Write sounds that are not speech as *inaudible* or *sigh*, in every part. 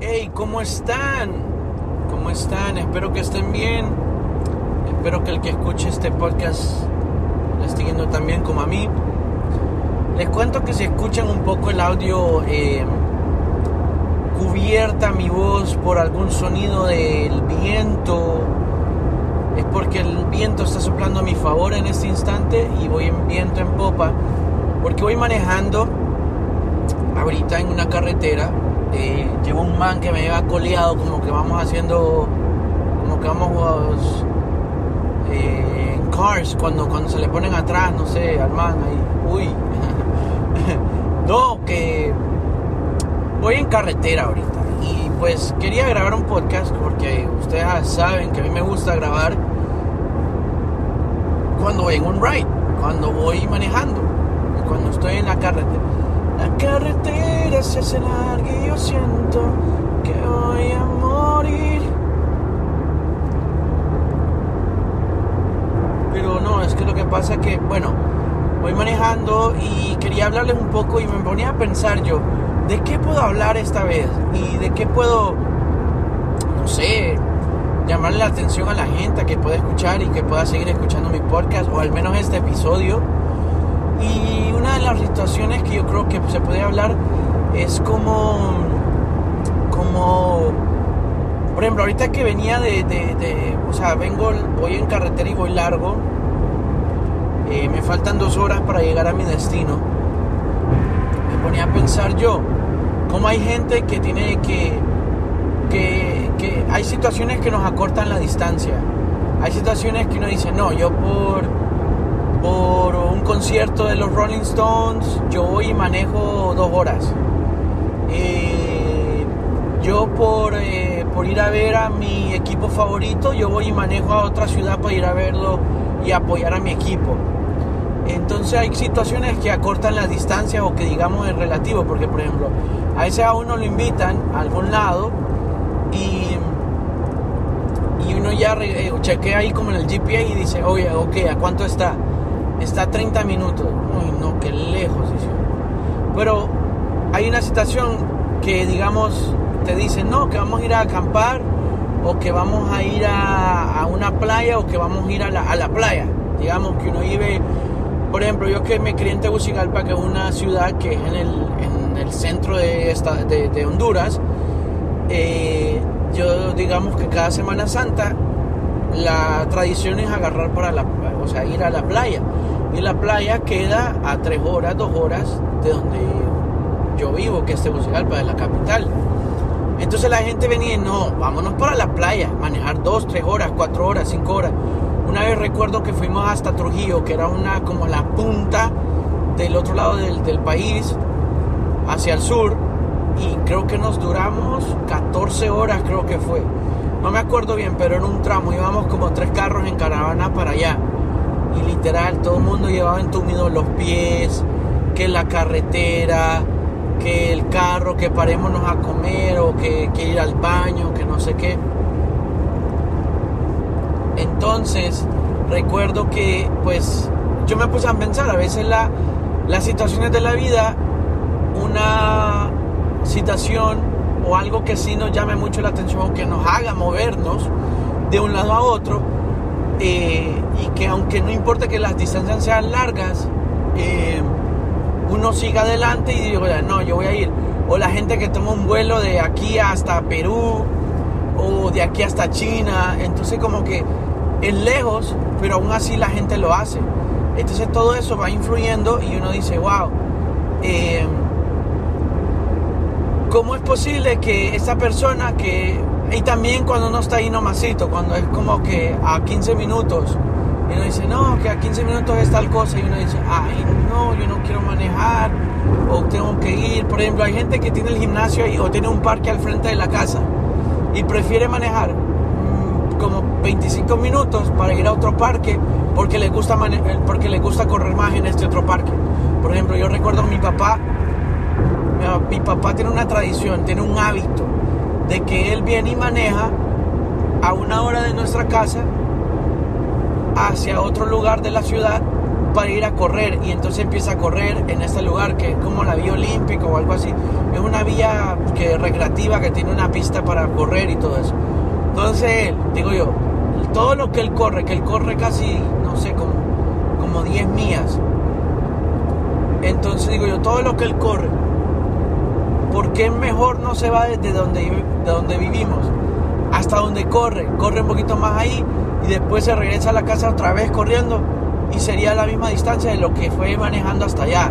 Hey, ¿cómo están? ¿Cómo están? Espero que estén bien. Espero que el que escuche este podcast le esté yendo tan bien como a mí. Les cuento que si escuchan un poco el audio eh, cubierta mi voz por algún sonido del viento, es porque el viento está soplando a mi favor en este instante y voy en viento en popa, porque voy manejando ahorita en una carretera eh, llevo un man que me lleva coleado, como que vamos haciendo, como que vamos eh, en cars, cuando, cuando se le ponen atrás, no sé, al man ahí, uy. *laughs* no, que voy en carretera ahorita y pues quería grabar un podcast porque ustedes saben que a mí me gusta grabar cuando voy en un ride, cuando voy manejando, cuando estoy en la carretera. Carretera se hace larga y yo siento que voy a morir. Pero no, es que lo que pasa que, bueno, voy manejando y quería hablarles un poco y me ponía a pensar yo, ¿de qué puedo hablar esta vez? Y de qué puedo, no sé, llamarle la atención a la gente que pueda escuchar y que pueda seguir escuchando mi podcast o al menos este episodio y una de las situaciones que yo creo que se puede hablar es como, como, por ejemplo, ahorita que venía de, de, o sea, vengo, voy en carretera y voy largo, eh, me faltan dos horas para llegar a mi destino, me ponía a pensar yo, cómo hay gente que tiene que, que, que hay situaciones que nos acortan la distancia, hay situaciones que uno dice, no, yo por por un concierto de los Rolling Stones, yo voy y manejo dos horas. Eh, yo por, eh, por ir a ver a mi equipo favorito, yo voy y manejo a otra ciudad para ir a verlo y apoyar a mi equipo. Entonces hay situaciones que acortan las distancias o que digamos es relativo, porque por ejemplo, a ese a uno lo invitan a algún lado y, y uno ya eh, chequea ahí como en el GPA y dice, oye, ok, ¿a cuánto está? Está a 30 minutos. Uy, no, qué lejos. Pero hay una situación que, digamos, te dicen, no, que vamos a ir a acampar, o que vamos a ir a, una playa, o que vamos a ir a la, playa. Digamos que uno vive, por ejemplo, yo que me crié en Tegucigalpa, que es una ciudad que es en el, en el centro de, esta, de, Honduras, eh, yo digamos que cada Semana Santa la tradición es agarrar para la, o sea, ir a la playa. Y la playa queda a tres horas, dos horas de donde yo vivo, que es Tegucigalpa, de la capital. Entonces la gente venía, no, vámonos para la playa, manejar dos, tres horas, cuatro horas, cinco horas. Una vez recuerdo que fuimos hasta Trujillo, que era una como la punta del otro lado del, del país, hacia el sur, y creo que nos duramos 14 horas, creo que fue. No me acuerdo bien, pero en un tramo íbamos como tres carros en caravana para allá y literal todo el mundo llevaba entumidos los pies, que la carretera, que el carro, que parémonos a comer o que, ir al baño, que no sé qué. Entonces, recuerdo que pues yo me puse a pensar, a veces la, las situaciones de la vida, una situación o algo que sí nos llame mucho la atención, que nos haga movernos de un lado a otro, eh, y que aunque no importa que las distancias sean largas, eh, uno siga adelante y digo, no, yo voy a ir. O la gente que toma un vuelo de aquí hasta Perú o de aquí hasta China, entonces como que es lejos, pero aún así la gente lo hace. Entonces todo eso va influyendo y uno dice, wow, eh, ¿cómo es posible que esta persona que y también cuando uno está ahí nomasito, cuando es como que a 15 minutos, y uno dice, no, que a 15 minutos es tal cosa, y uno dice, ay, no, yo no quiero manejar, o tengo que ir. Por ejemplo, hay gente que tiene el gimnasio ahí, o tiene un parque al frente de la casa, y prefiere manejar mm, como 25 minutos para ir a otro parque, porque le, gusta porque le gusta correr más en este otro parque. Por ejemplo, yo recuerdo a mi papá, mi papá tiene una tradición, tiene un hábito de que él viene y maneja a una hora de nuestra casa hacia otro lugar de la ciudad para ir a correr y entonces empieza a correr en este lugar que es como la vía olímpica o algo así. Es una vía que recreativa que tiene una pista para correr y todo eso. Entonces, digo yo, todo lo que él corre, que él corre casi, no sé, como, como 10 millas. Entonces digo yo, todo lo que él corre, ¿por qué mejor no se va desde donde, de donde vivimos hasta donde corre? Corre un poquito más ahí y después se regresa a la casa otra vez corriendo y sería la misma distancia de lo que fue manejando hasta allá.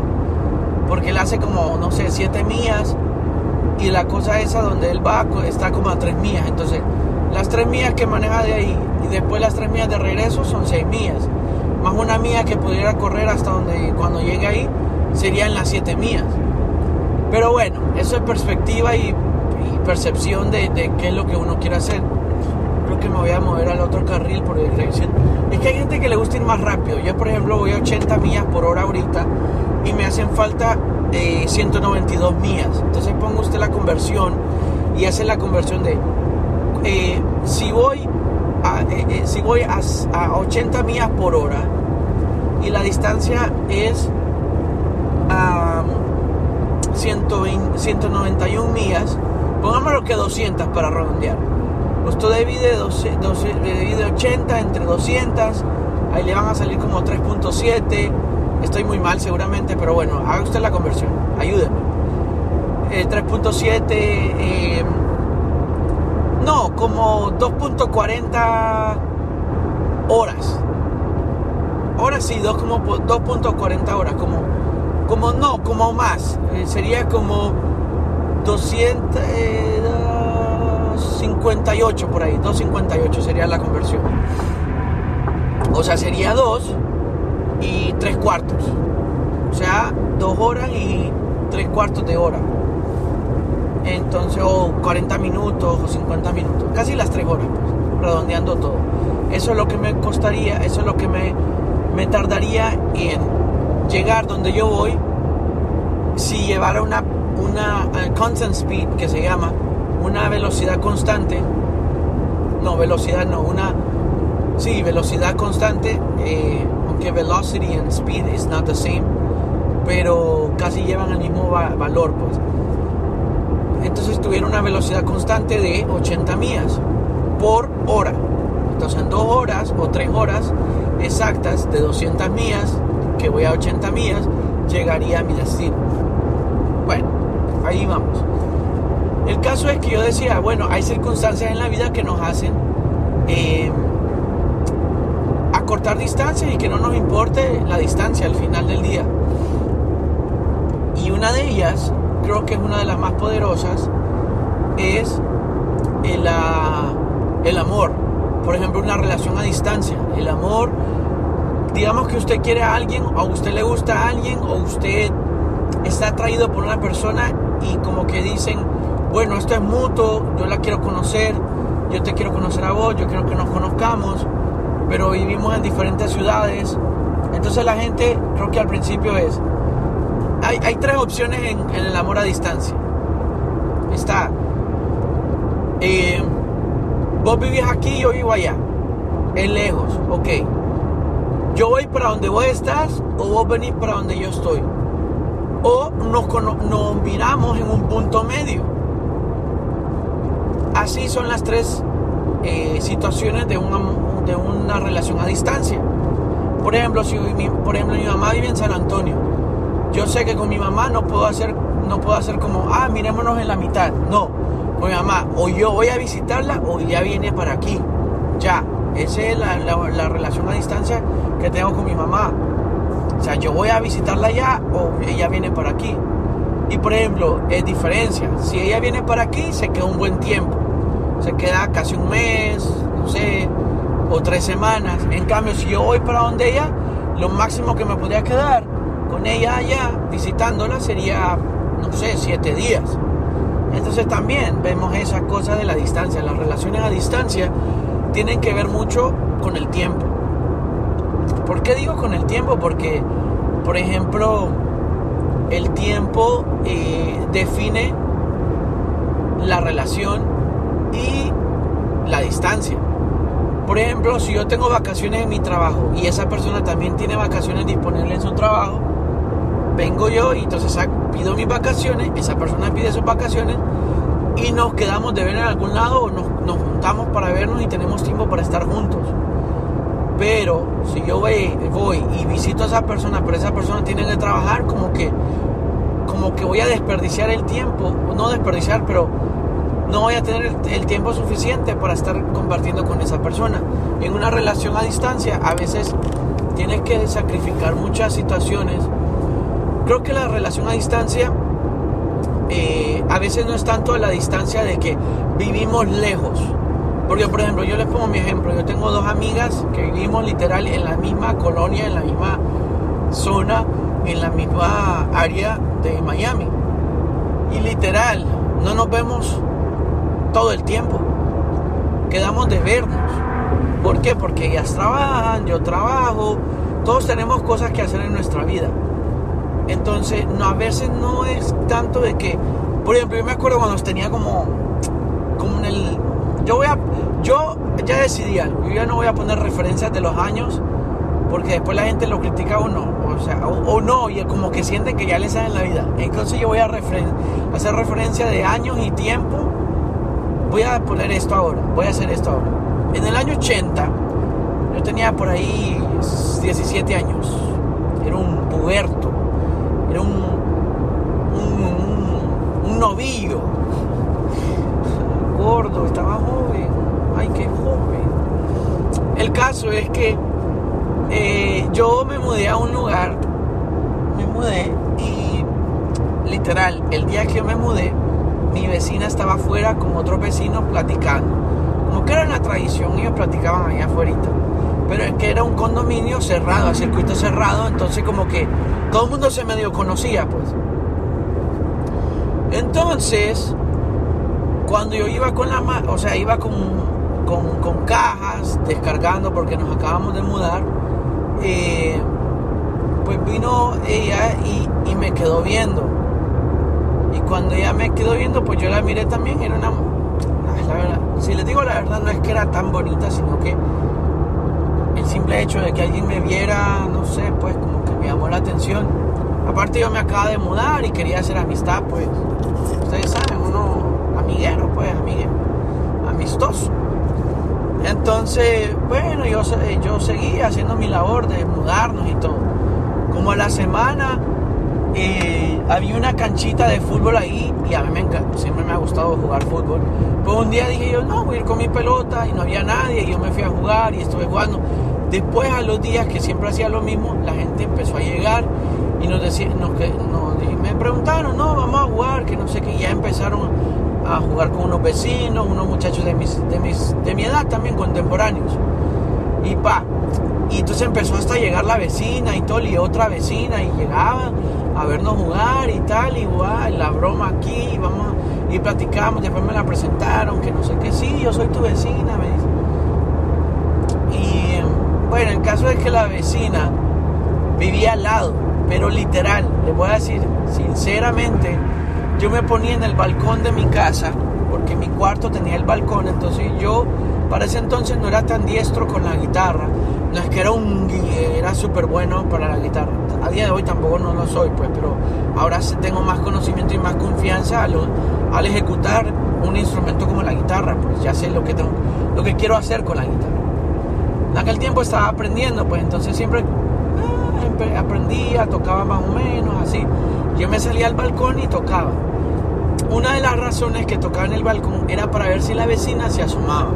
Porque él hace como, no sé, 7 millas y la cosa esa donde él va está como a 3 millas. Entonces, las 3 millas que maneja de ahí y después las 3 millas de regreso son 6 millas. Más una milla que pudiera correr hasta donde cuando llegue ahí serían las 7 millas. Pero bueno, eso es perspectiva y, percepción de, de, qué es lo que uno quiere hacer. Creo que me voy a mover al otro carril por dirección. Es que hay gente que le gusta ir más rápido. Yo, por ejemplo, voy a 80 millas por hora ahorita y me hacen falta eh, 192 millas. Entonces ponga usted la conversión y hace la conversión de eh, si voy a, eh, eh, si voy a, a 80 millas por hora y la distancia es 191 millas, pongámoslo que 200 para redondear. Usted divide, 12, 12, divide 80 entre 200, ahí le van a salir como 3.7. Estoy muy mal seguramente, pero bueno, haga usted la conversión, ayúdenme. Eh, 3.7, eh, no, como 2.40 horas. Ahora sí, 2.40 horas, como como no, como más. Eh, sería como 258 por ahí, 258 sería la conversión. O sea, sería 2 y 3 cuartos. O sea, 2 horas y 3 cuartos de hora. Entonces, o 40 minutos o 50 minutos. Casi las 3 horas, pues, redondeando todo. Eso es lo que me costaría, eso es lo que me, me tardaría en llegar donde yo voy si llevara una, una uh, constant speed que se llama, una velocidad constante, no, velocidad no, una, sí, velocidad constante, eh, aunque velocity and speed is not the same, pero casi llevan el mismo valor, pues. Entonces tuviera una velocidad constante de 80 millas por hora. Entonces en dos horas o tres horas exactas de 200 millas que voy a 80 millas, llegaría a mi destino. Bueno, ahí vamos. El caso es que yo decía, bueno, hay circunstancias en la vida que nos hacen eh, acortar distancias y que no nos importe la distancia al final del día. Y una de ellas, creo que es una de las más poderosas, es el, el amor. Por ejemplo, una relación a distancia. El amor digamos que usted quiere a alguien o usted le gusta a alguien o usted está atraído por una persona y como que dicen, bueno, esto es mutuo, yo la quiero conocer, yo te quiero conocer a vos, yo quiero que nos conozcamos, pero vivimos en diferentes ciudades. Entonces la gente, creo que al principio es, hay, hay tres opciones en, en, el amor a distancia. Está, eh, vos vivís aquí, yo vivo allá, es lejos, ok yo voy para donde vos estás o vos venís para donde yo estoy. O nos, nos miramos en un punto medio. Así son las tres eh, situaciones de una, de una relación a distancia. Por ejemplo, si mi, por ejemplo mi mamá vive en San Antonio, yo sé que con mi mamá no puedo hacer, no puedo hacer como, ah, mirémonos en la mitad. No, con mi mamá, o yo voy a visitarla o ya viene para aquí. Ya, esa es la, la, relación a distancia que tengo con mi mamá. O sea, yo voy a visitarla allá o ella viene para aquí. Y por ejemplo, es diferencia. Si ella viene para aquí, se queda un buen tiempo. Se queda casi un mes, no sé, o tres semanas. En cambio, si yo voy para donde ella, lo máximo que me podría quedar con ella allá visitándola sería, no sé, siete días. Entonces también vemos esas cosas de la distancia, las relaciones a distancia tienen que ver mucho con el tiempo. ¿Por qué digo con el tiempo? Porque, por ejemplo, el tiempo eh, define la relación y la distancia. Por ejemplo, si yo tengo vacaciones en mi trabajo y esa persona también tiene vacaciones disponibles en su trabajo, vengo yo y entonces pido mis vacaciones, esa persona pide sus vacaciones y nos quedamos de ver en algún lado o nos, nos juntamos para vernos y tenemos tiempo para estar juntos. Pero si yo voy, voy y visito a esa persona, pero esa persona tiene que trabajar, como que, como que voy a desperdiciar el tiempo, no desperdiciar, pero no voy a tener el tiempo suficiente para estar compartiendo con esa persona. En una relación a distancia, a veces tienes que sacrificar muchas situaciones. Creo que la relación a distancia eh, a veces no es tanto la distancia de que vivimos lejos. Porque, por ejemplo, yo les pongo mi ejemplo. Yo tengo dos amigas que vivimos literal en la misma colonia, en la misma zona, en la misma área de Miami. Y literal, no nos vemos todo el tiempo. Quedamos de vernos. ¿Por qué? Porque ellas trabajan, yo trabajo, todos tenemos cosas que hacer en nuestra vida. Entonces, no, a veces no es tanto de que, por ejemplo, yo me acuerdo cuando tenía como, como en el, yo voy a, yo ya decidí algo, yo ya no voy a poner referencias de los años, porque después la gente lo critica o no, o sea, o, no, y como que sienten que ya les saben la vida. Entonces yo voy a hacer referencia de años y tiempo, voy a poner esto ahora, voy a hacer esto ahora. En el año 80, yo tenía por ahí 17 años, era un puberto era un, un, novillo, gordo, estaba joven, ay, qué joven. El caso es que eh, yo me mudé a un lugar, me mudé y literal, el día que yo me mudé, mi vecina estaba afuera con otros vecinos platicando. Como que era una tradición, ellos platicaban ahí afuera pero es que era un condominio cerrado, a circuito cerrado, entonces como que todo el mundo se medio conocía, pues. Entonces, cuando yo iba con la, o sea, iba con, con, cajas descargando porque nos acabamos de mudar, eh, pues vino ella y, y, me quedó viendo. Y cuando ella me quedó viendo, pues yo la miré también, era una... La verdad, si les digo la verdad, no es que era tan bonita, sino que el simple hecho de que alguien me viera, no sé, pues como llamó la atención. Aparte yo me acaba de mudar y quería hacer amistad, pues, ustedes saben, uno amiguero, pues, amiguero, amistoso. Entonces, bueno, yo, yo seguí haciendo mi labor de mudarnos y todo. Como a la semana eh, había una canchita de fútbol ahí y a mí me encanta, siempre me ha gustado jugar fútbol. Pues un día dije yo, no, voy a ir con mi pelota y no había nadie y yo me fui a jugar y estuve jugando. Después a los días que siempre hacía lo mismo, la gente empezó a llegar y nos decían, nos, me preguntaron, no, vamos a jugar, que no sé qué, ya empezaron a jugar con unos vecinos, unos muchachos de, mis, de, mis, de mi edad también, contemporáneos. Y pa, y entonces empezó hasta llegar la vecina y todo, y otra vecina, y llegaban a vernos jugar y tal, igual, la broma aquí, vamos, y platicamos, después me la presentaron, que no sé qué, sí, yo soy tu vecina, me dice. Bueno, el caso es que la vecina vivía al lado, pero literal, le voy a decir sinceramente, yo me ponía en el balcón de mi casa, porque mi cuarto tenía el balcón, entonces yo para ese entonces no era tan diestro con la guitarra, no es que era un era súper bueno para la guitarra, a día de hoy tampoco no lo soy, pues, pero ahora tengo más conocimiento y más confianza al, al ejecutar un instrumento como la guitarra, pues ya sé lo que tengo, lo que quiero hacer con la guitarra. En aquel tiempo estaba aprendiendo, pues entonces siempre ah, aprendía, tocaba más o menos, así. Yo me salía al balcón y tocaba. Una de las razones que tocaba en el balcón era para ver si la vecina se asomaba.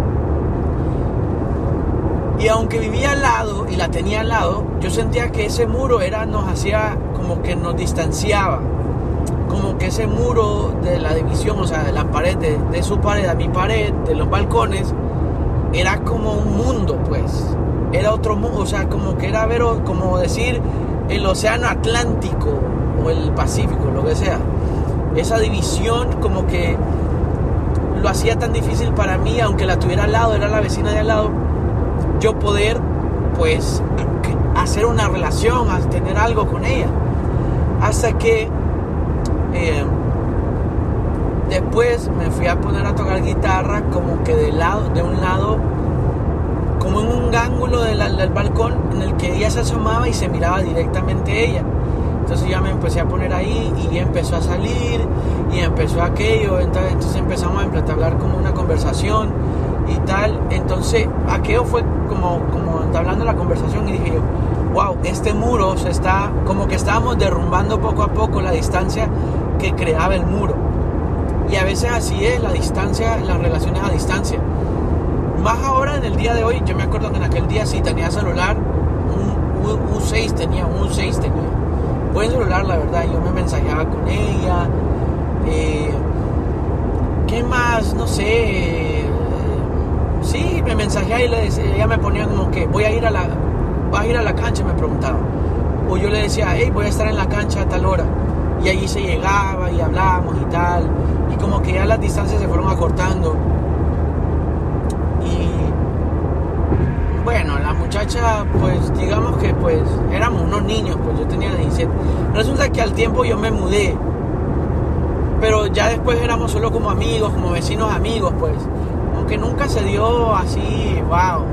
Y aunque vivía al lado y la tenía al lado, yo sentía que ese muro era, nos hacía como que nos distanciaba. Como que ese muro de la división, o sea, de la pared, de, de su pared a mi pared, de los balcones, era como un mundo, pues. Era otro mundo, o sea, como que era ver, como decir el océano Atlántico o el Pacífico, lo que sea. Esa división como que lo hacía tan difícil para mí, aunque la tuviera al lado, era la vecina de al lado, yo poder, pues, hacer una relación, tener algo con ella. Hasta que eh, Después me fui a poner a tocar guitarra como que de lado, de un lado como en un ángulo del, del balcón en el que ella se asomaba y se miraba directamente ella. Entonces ya me empecé a poner ahí y empezó a salir y empezó aquello, entonces empezamos a hablar como una conversación y tal. Entonces aquello fue como, como hablando la conversación y dije yo, wow, este muro se está, como que estábamos derrumbando poco a poco la distancia que creaba el muro. Y a veces así es la distancia, las relaciones a distancia. Más ahora en el día de hoy, yo me acuerdo que en aquel día sí tenía celular, un, un 6 tenía, un 6 tenía buen celular, la verdad. Yo me mensajeaba con ella. Eh, ¿Qué más? No sé. sí, me mensajeaba y le decía, ella me ponía como que voy a ir a la, va a ir a la cancha, me preguntaba. O yo le decía, hey, voy a estar en la cancha a tal hora. Y allí se llegaba y hablábamos y tal. Y como que ya las distancias se fueron acortando. bueno, la muchacha, pues digamos que pues éramos unos niños, pues yo tenía 17. Resulta que al tiempo yo me mudé, pero ya después éramos solo como amigos, como vecinos amigos, pues. Aunque nunca se dio así, wow.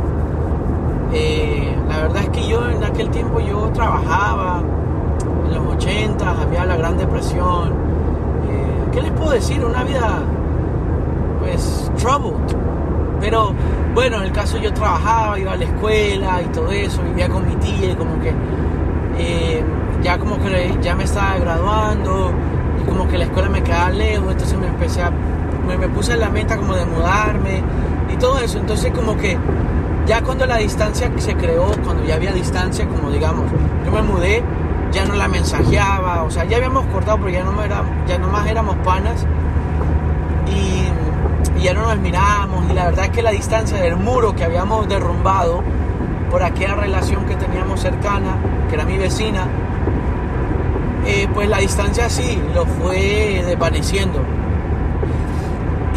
Eh, la verdad es que yo en aquel tiempo yo trabajaba, en los 80 había la Gran Depresión. ¿Qué les puedo decir? Una vida, pues, troubled. Pero bueno, en el caso yo trabajaba, iba a la escuela y todo eso, vivía con mi tía y como que eh, ya como que ya me estaba graduando y como que la escuela me quedaba lejos, entonces me empecé a, me, me puse en la meta como de mudarme y todo eso, entonces como que ya cuando la distancia se creó, cuando ya había distancia, como digamos, yo me mudé, ya no la mensajeaba, o sea, ya habíamos cortado, pero ya no, era, ya más éramos panas y ya no nos mirábamos y la verdad es que la distancia del muro que habíamos derrumbado por aquella relación que teníamos cercana, que era mi vecina, eh, pues la distancia sí lo fue desvaneciendo.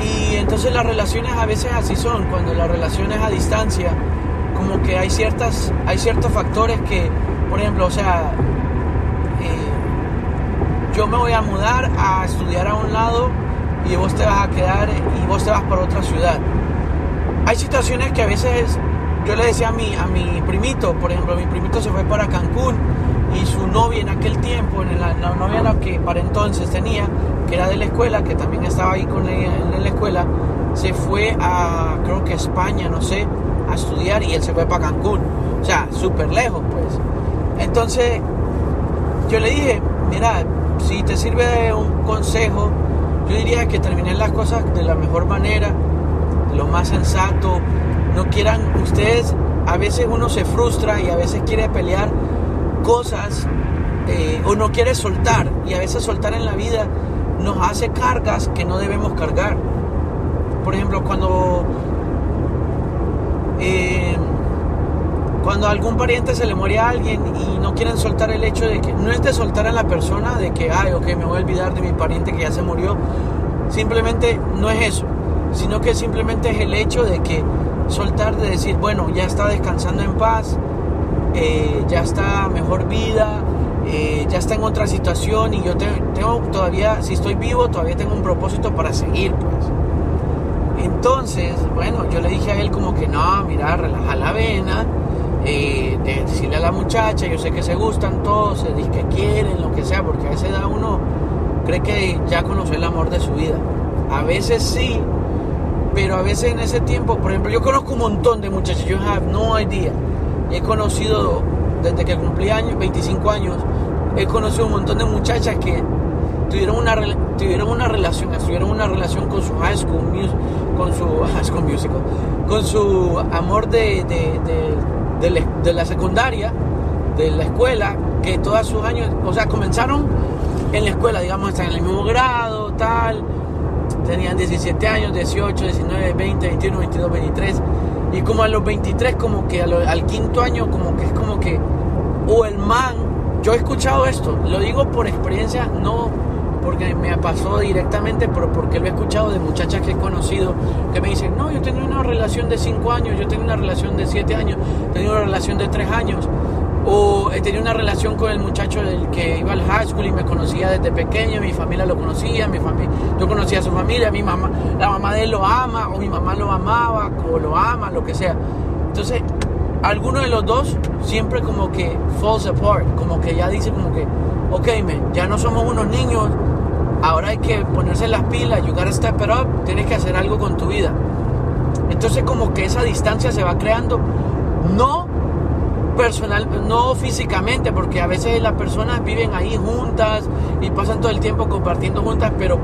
Y entonces las relaciones a veces así son, cuando las relaciones a distancia, como que hay ciertas, hay ciertos factores que, por ejemplo, o sea, yo me voy a mudar a estudiar a un lado y vos te vas a quedar y vos te vas para otra ciudad. Hay situaciones que a veces yo le decía a mi, a mi primito, por ejemplo, mi primito se fue para Cancún y su novia en aquel tiempo, en la, la novia que para entonces tenía, que era de la escuela, que también estaba ahí con ella en la escuela, se fue a, creo que España, no sé, a estudiar y él se fue para Cancún. O sea, súper lejos, pues. Entonces, yo le dije, mira, si te sirve un consejo, yo diría que terminen las cosas de la mejor manera, lo más sensato. No quieran, ustedes, a veces uno se frustra y a veces quiere pelear cosas eh, o no quiere soltar. Y a veces soltar en la vida nos hace cargas que no debemos cargar. Por ejemplo, cuando... Eh, cuando a algún pariente se le muere a alguien y no quieren soltar el hecho de que no es de soltar a la persona de que, ay, ok, me voy a olvidar de mi pariente que ya se murió. Simplemente no es eso, sino que simplemente es el hecho de que soltar, de decir, bueno, ya está descansando en paz, eh, ya está mejor vida, eh, ya está en otra situación y yo tengo todavía, si estoy vivo, todavía tengo un propósito para seguir, pues. Entonces, bueno, yo le dije a él como que no, mira, relaja la vena eh, de decirle a la muchacha, yo sé que se gustan todos, se dice que quieren, lo que sea, porque a esa edad uno cree que ya conoció el amor de su vida. A veces sí, pero a veces en ese tiempo, por ejemplo, yo conozco un montón de muchachos, yo have no idea. He conocido, desde que cumplí años, 25 años, he conocido un montón de muchachas que tuvieron una, tuvieron una relación, tuvieron una relación con su high school music, con su *laughs* high school musical, con su amor de de la, secundaria, de la escuela, que todos sus años, o sea, comenzaron en la escuela, digamos, están en el mismo grado, tal, tenían 17 años, 18, 19, 20, 21, 22, 23, y como a los 23, como que al quinto año, como que es como que, o el man, yo he escuchado esto, lo digo por experiencia, no porque me pasó directamente, pero porque lo he escuchado de muchachas que he conocido que me dicen, no, yo tengo una relación de 5 años, yo tengo una relación de 7 años, tengo una relación de 3 años, o he tenido una relación con el muchacho del que iba al high school y me conocía desde pequeño, mi familia lo conocía, mi familia, yo conocía a su familia, mi mamá, la mamá de él lo ama, o mi mamá lo amaba, o lo ama, lo que sea. Entonces, alguno de los dos siempre como que falls apart, como que ya dice como que, ok, man, ya no somos unos niños, ahora hay que ponerse las pilas, you gotta step it up, tienes que hacer algo con tu vida. Entonces como que esa distancia se va creando, no personal, no físicamente, porque a veces las personas viven ahí juntas y pasan todo el tiempo compartiendo juntas, pero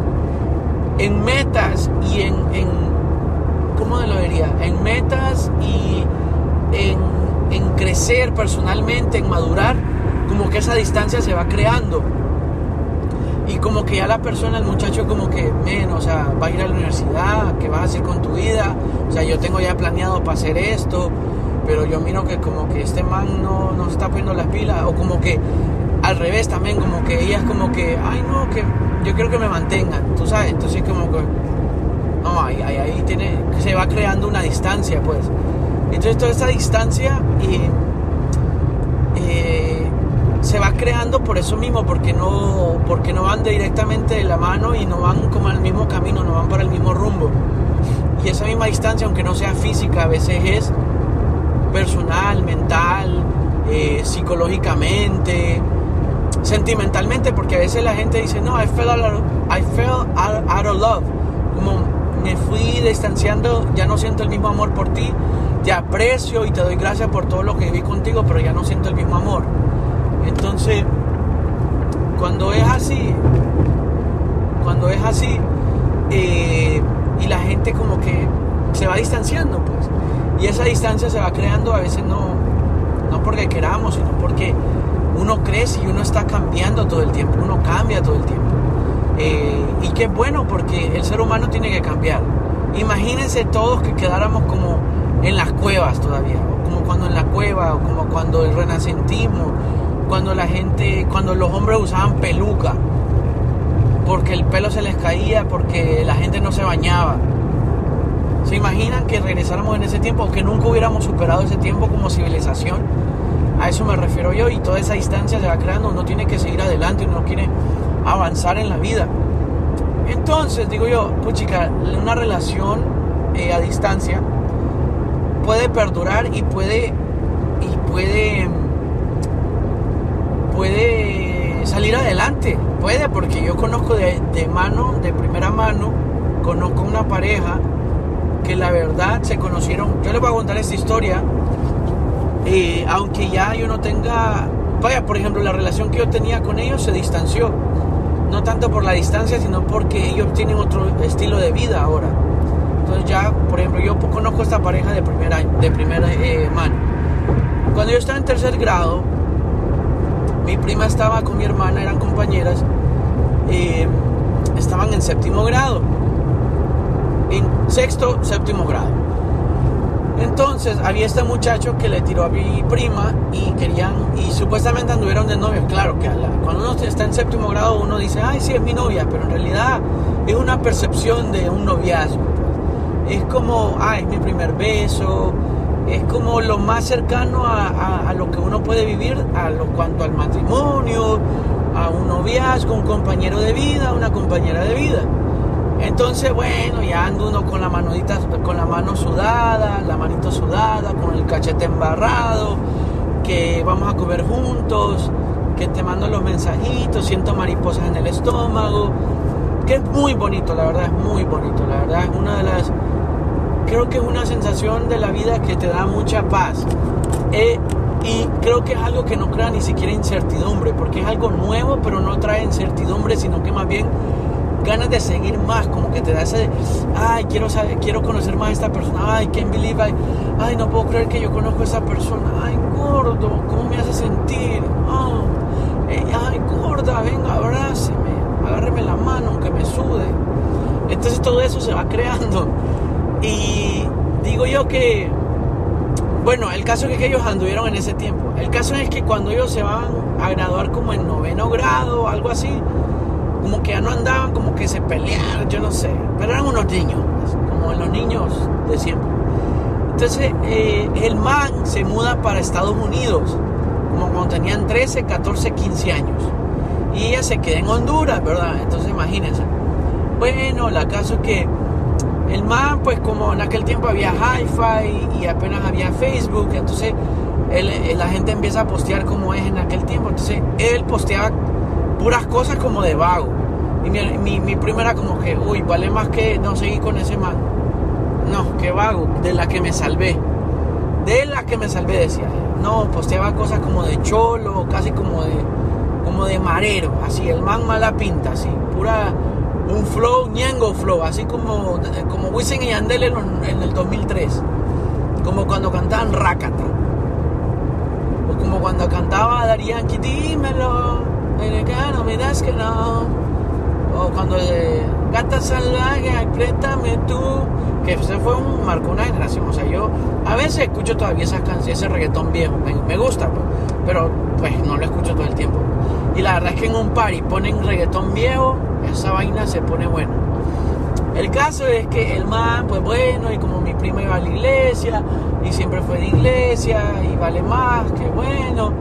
en metas y en, en ¿cómo lo diría? En metas y en crecer personalmente, en madurar, como que esa distancia se va creando y como que ya la persona, el muchacho como que, menos, o sea, va a ir a la universidad, ¿qué vas a hacer con tu vida? O sea, yo tengo ya planeado para hacer esto, pero yo miro que como que este man no, no está poniendo las pilas, o como que al revés también, como que ella es como que, ay no, que yo quiero que me mantengan, tú sabes, entonces como que, no, ahí, ahí, ahí tiene, se va creando una distancia, pues. Entonces toda esa distancia y... Eh, se va creando por eso mismo, porque no, porque no van directamente de la mano y no van como al mismo camino, no van para el mismo rumbo. Y esa misma distancia, aunque no sea física, a veces es personal, mental, eh, psicológicamente, sentimentalmente, porque a veces la gente dice, no, I fell, out of, I fell out of love. Como me fui distanciando, ya no siento el mismo amor por ti, te aprecio y te doy gracias por todo lo que viví contigo, pero ya no siento el mismo amor. Entonces, cuando es así, cuando es así, eh, y la gente como que se va distanciando, pues, y esa distancia se va creando a veces no, no porque queramos, sino porque uno crece y uno está cambiando todo el tiempo, uno cambia todo el tiempo. Eh, y qué bueno porque el ser humano tiene que cambiar. Imagínense todos que quedáramos como en las cuevas todavía, o como cuando en la cueva, o como cuando el renacentismo, cuando la gente, cuando los hombres usaban peluca, porque el pelo se les caía, porque la gente no se bañaba. ¿Se imaginan que regresáramos en ese tiempo que nunca hubiéramos superado ese tiempo como civilización? A eso me refiero yo y toda esa distancia se va creando, uno tiene que seguir adelante, uno quiere avanzar en la vida. Entonces, digo yo, puchica, una relación eh, a distancia puede perdurar y puede, y puede puede salir adelante. Puede, porque yo conozco de, mano, de primera mano, conozco una pareja que la verdad se conocieron. Yo les voy a contar esta historia. Eh, aunque ya yo no tenga, vaya, por ejemplo, la relación que yo tenía con ellos se distanció. No tanto por la distancia, sino porque ellos tienen otro estilo de vida ahora. Entonces ya, por ejemplo, yo conozco esta pareja de primera, de primera eh, mano. Cuando yo estaba en tercer grado, mi prima estaba con mi hermana, eran compañeras, eh, estaban en séptimo grado, en sexto, séptimo grado. Entonces había este muchacho que le tiró a mi prima y querían, y supuestamente anduvieron de novio. Claro que cuando uno está en séptimo grado uno dice, ay, sí es mi novia, pero en realidad es una percepción de un noviazgo. Es como, ay, es mi primer beso, es como lo más cercano a, lo que uno puede vivir a lo cuanto al matrimonio, a un noviazgo, un compañero de vida, una compañera de vida. Entonces, bueno, ya ando uno con la manudita, con la mano sudada, la manito sudada, con el cachete embarrado, que vamos a comer juntos, que te mando los mensajitos, siento mariposas en el estómago, que es muy bonito, la verdad es muy bonito, la verdad es una de las creo que es una sensación de la vida que te da mucha paz. Eh, y creo que es algo que no crea ni siquiera incertidumbre, porque es algo nuevo, pero no trae incertidumbre, sino que más bien ganas de seguir más, como que te da ese, ay, quiero saber, quiero conocer más a esta persona, ay, can't believe, ay, no puedo creer que yo conozco a esa persona, ay, gordo, ¿cómo me hace sentir? Oh, ay, gorda, venga, abráceme, agárreme la mano, aunque me sude. Entonces todo eso se va creando y digo yo que, bueno, el caso es que ellos anduvieron en ese tiempo. El caso es que cuando ellos se van a graduar como en noveno grado o algo así, como que ya no andaban, como que se pelearon, yo no sé. Pero eran unos niños, como los niños de siempre. Entonces, eh, el man se muda para Estados Unidos, como cuando tenían 13, 14, 15 años. Y ella se queda en Honduras, ¿verdad? Entonces, imagínense. Bueno, la caso es que El man, pues como en aquel tiempo había hi-fi y apenas había Facebook, entonces la gente empieza a postear como es en aquel tiempo. Entonces él posteaba puras cosas como de vago. Y mi, mi, como que, uy, vale más que no seguir con ese man. No, qué vago, de la que me salvé. De la que me salvé, decía. No, posteaba cosas como de cholo, casi como de, como de marero, así, el man mala pinta, así, pura, un flow, ñengo flow, así como, como Wisin y Yandel en, el 2003. Como cuando cantaban Rakata. O como cuando cantaba Darían dímelo, no me das que no o cuando de Gata Salvaje, apriétame tú, que se fue un, marcó una generación. O sea, yo a veces escucho todavía esas canciones, ese reggaetón viejo, me, gusta, pues, pero pues no lo escucho todo el tiempo. Y la verdad es que en un party ponen reggaetón viejo, esa vaina se pone buena. El caso es que el man, pues bueno, y como mi prima iba a la iglesia, y siempre fue de iglesia, y vale más, que bueno,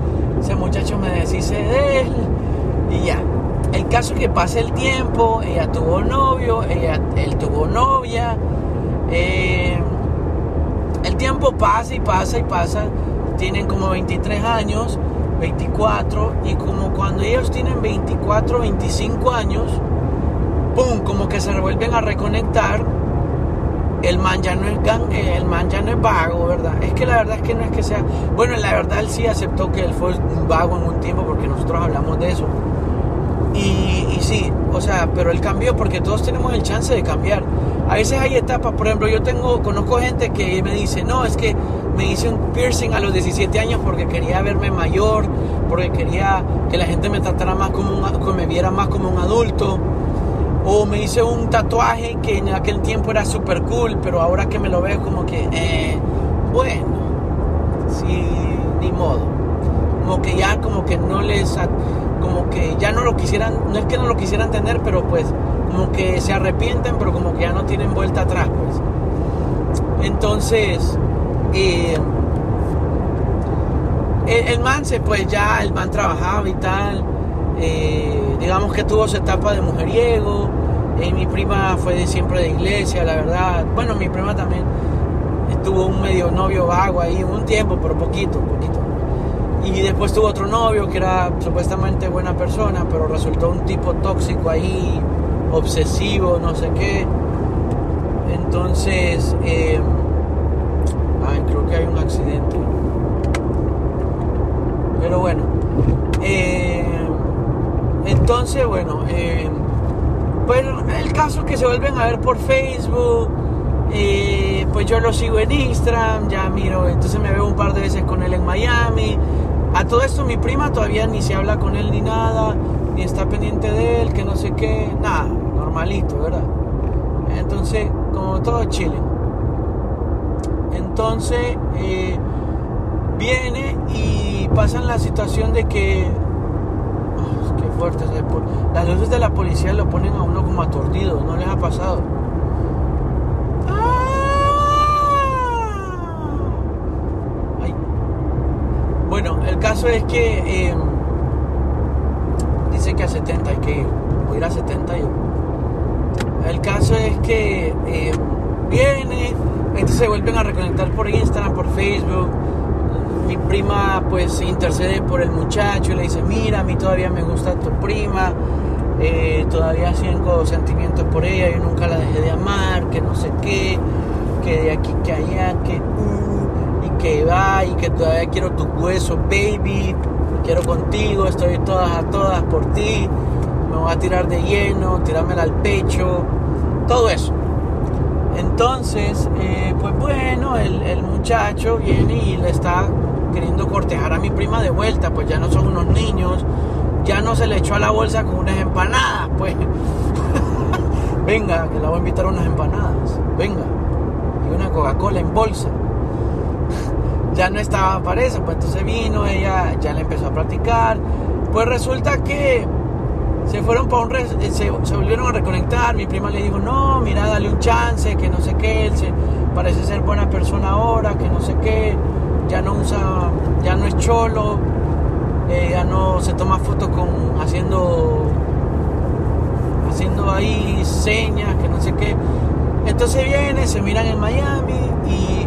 ese muchacho me deshice de él, y ya. El caso es que pasa el tiempo, ella tuvo novio, ella, él tuvo novia. Eh, el tiempo pasa y pasa y pasa. Tienen como 23 años, 24, y como cuando ellos tienen 24, 25 años, ¡pum! Como que se vuelven a reconectar. El man ya no es gang, el man ya no es vago, ¿verdad? Es que la verdad es que no es que sea. Bueno, la verdad él sí aceptó que él fue un vago en un tiempo porque nosotros hablamos de eso y, sí, o sea, pero él cambió porque todos tenemos el chance de cambiar. A veces hay etapas, por ejemplo, yo tengo, conozco gente que me dice, no, es que me hice un piercing a los 17 años porque quería verme mayor, porque quería que la gente me tratara más como un, que me viera más como un adulto. O me hice un tatuaje que en aquel tiempo era súper cool, pero ahora que me lo veo como que, eh, bueno, sí, ni modo. Como que ya como que no les como que ya no lo quisieran, no es que no lo quisieran tener, pero pues como que se arrepienten, pero como que ya no tienen vuelta atrás, pues. Entonces, eh, el, man se, pues ya, el man trabajaba y tal, eh, digamos que tuvo su etapa de mujeriego, y mi prima fue de, siempre de iglesia, la verdad, bueno, mi prima también tuvo un medio novio vago ahí, un tiempo, pero poquito, poquito. Y después tuvo otro novio que era supuestamente buena persona, pero resultó un tipo tóxico ahí, obsesivo, no sé qué. Entonces, eh, creo que hay un accidente. Pero bueno, eh, entonces, bueno, eh, pues el caso que se vuelven a ver por Facebook. pues yo lo sigo en Instagram, ya miro, entonces me veo un par de veces con él en Miami, a todo esto mi prima todavía ni se habla con él ni nada, ni está pendiente de él, que no sé qué, nada, normalito, ¿verdad? Entonces, como todo Chile. Entonces, eh, viene y pasan la situación de que, oh, qué fuerte, las luces de la policía lo ponen a uno como aturdido, ¿no les ha pasado? el caso es que em, dice que a 70 hay que ir. A ir a 70 yo. El caso es que em, viene, entonces se vuelven a reconectar por Instagram, por Facebook. Mi prima pues intercede por el muchacho y le dice, mira, a mí todavía me gusta tu prima, eh, todavía siento sentimientos por ella, yo nunca la dejé de amar, que no sé qué, que de aquí que allá, que... Uh, que va y que todavía quiero tu hueso, baby, quiero contigo, estoy todas a todas por ti, me voy a tirar de lleno, tirármela al pecho, todo eso. Entonces, eh, pues bueno, el, muchacho viene y le está queriendo cortejar a mi prima de vuelta, pues ya no son unos niños, ya no se le echó a la bolsa con unas empanadas, pues. *laughs* venga, que la voy a invitar a unas empanadas, venga, y una Coca-Cola en bolsa. *laughs* Ya no estaba para eso, pues entonces vino, ella ya le empezó a practicar, pues resulta que se fueron para un eh, se, volvieron a reconectar, mi prima le dijo, no, mira, dale un chance, que no sé qué, él se, parece ser buena persona ahora, que no sé qué, ya no usa, ya no es cholo, eh, ya no se toma fotos con haciendo haciendo ahí señas, que no sé qué. Entonces viene, se miran en Miami y,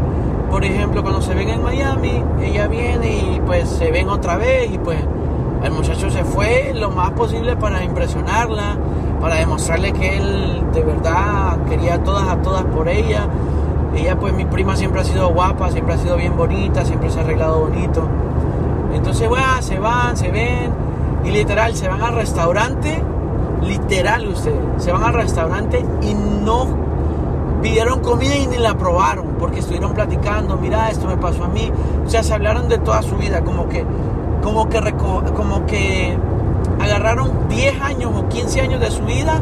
por ejemplo, cuando se ven en Miami, ella viene y pues se ven otra vez y pues el muchacho se fue lo más posible para impresionarla, para demostrarle que él de verdad quería todas a todas por ella. Ella pues mi prima siempre ha sido guapa, siempre ha sido bien bonita, siempre se ha arreglado bonito. Entonces, bueno, se van, se ven y literal se van al restaurante, literal ustedes, se van al restaurante y no pidieron comida y ni la probaron porque estuvieron platicando, mira, esto me pasó a mí. O sea, se hablaron de toda su vida, como que, como que, como que agarraron 10 años o 15 años de su vida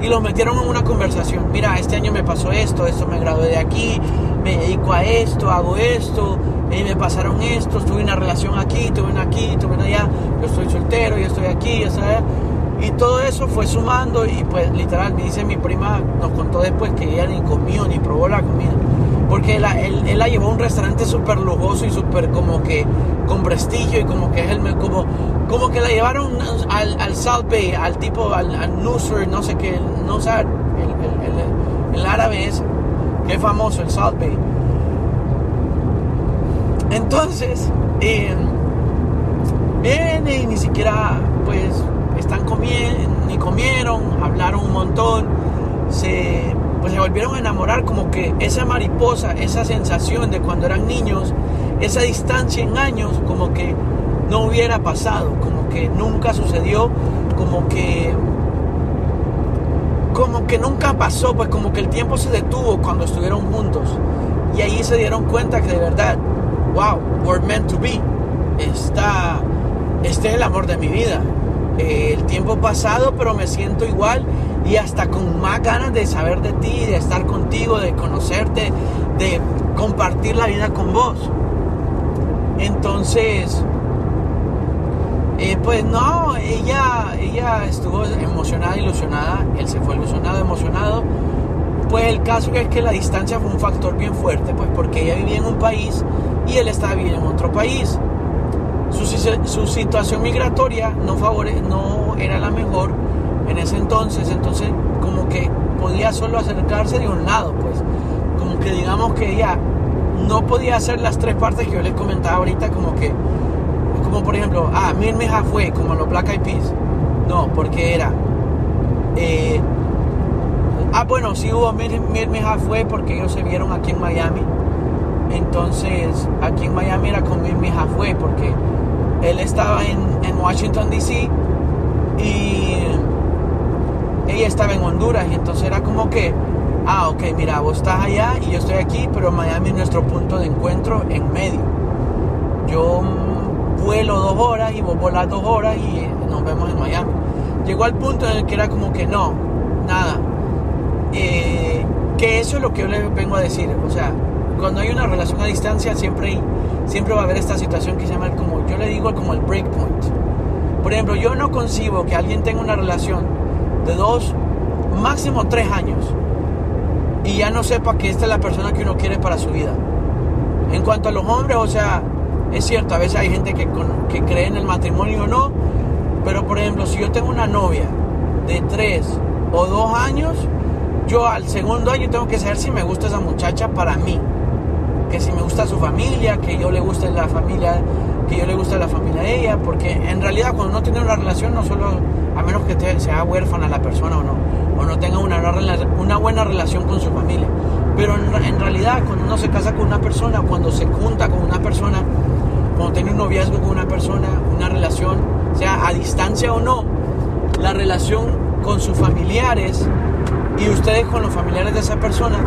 y los metieron en una conversación. Mira, este año me pasó esto, esto me gradué de aquí, me dedico a esto, hago esto, y me pasaron esto, tuve una relación aquí, tuve una aquí, tuve una allá, yo estoy soltero, yo estoy aquí, ¿sabes? Y todo eso fue sumando y pues literal, me dice mi prima, nos contó después que ella ni comió ni probó la comida. Porque él, él, la llevó a un restaurante súper lujoso y súper como que con prestigio y como que es el como, como que la llevaron al, al South Bay, al tipo, al, al no sé qué, el, el, el, árabe es, que es famoso, el South Bay. Entonces, eh, viene y ni siquiera pues están comiendo, ni comieron, hablaron un montón, se, pues se volvieron a enamorar, como que esa mariposa, esa sensación de cuando eran niños, esa distancia en años, como que no hubiera pasado, como que nunca sucedió, como que como que nunca pasó, pues como que el tiempo se detuvo cuando estuvieron juntos. Y ahí se dieron cuenta que de verdad, wow, we're meant to be. Está, este es el amor de mi vida. Eh, el tiempo pasado, pero me siento igual y hasta con más ganas de saber de ti, de estar contigo, de conocerte, de compartir la vida con vos. Entonces, eh, pues no, ella, ella estuvo emocionada, ilusionada, él se fue ilusionado, emocionado. Pues el caso es que la distancia fue un factor bien fuerte, pues porque ella vivía en un país y él estaba viviendo en otro país su, situación migratoria no, favore, no era la mejor en ese entonces, entonces como que podía solo acercarse de un lado, pues como que digamos que ella no podía hacer las tres partes que yo les comentaba ahorita, como que, por ejemplo, ah, Mir fue como los Black Eyed Peas, no, porque era, eh, ah, bueno, sí hubo Mir, fue porque ellos se vieron aquí en Miami, entonces aquí en Miami era con Mir fue porque él estaba en, Washington, D.C. y ella estaba en Honduras y entonces era como que, ah, ok, mira, vos estás allá y yo estoy aquí, pero Miami es nuestro punto de encuentro en medio. Yo vuelo dos horas y vos volas dos horas y nos vemos en Miami. Llegó al punto en el que era como que no, nada. Eh, que eso es lo que yo le vengo a decir. O sea, cuando hay una relación a distancia siempre hay siempre va a haber esta situación que se llama como, yo le digo como el break point. Por ejemplo, yo no concibo que alguien tenga una relación de dos, máximo tres años y ya no sepa que esta es la persona que uno quiere para su vida. En cuanto a los hombres, o sea, es cierto, a veces hay gente que, que cree en el matrimonio o no, pero por ejemplo, si yo tengo una novia de tres o dos años, yo al segundo año tengo que saber si me gusta esa muchacha para mí que si me gusta su familia, que yo le guste la familia, que yo le guste la familia de ella, porque en realidad cuando uno tiene una relación, no solo, a menos que sea huérfana la persona o no, o no tenga una, una buena relación con su familia, en, realidad cuando uno se casa con una persona, cuando se junta con una persona, cuando tiene un noviazgo con una persona, una relación, sea a distancia o no, la relación con sus familiares y ustedes con los familiares de esa persona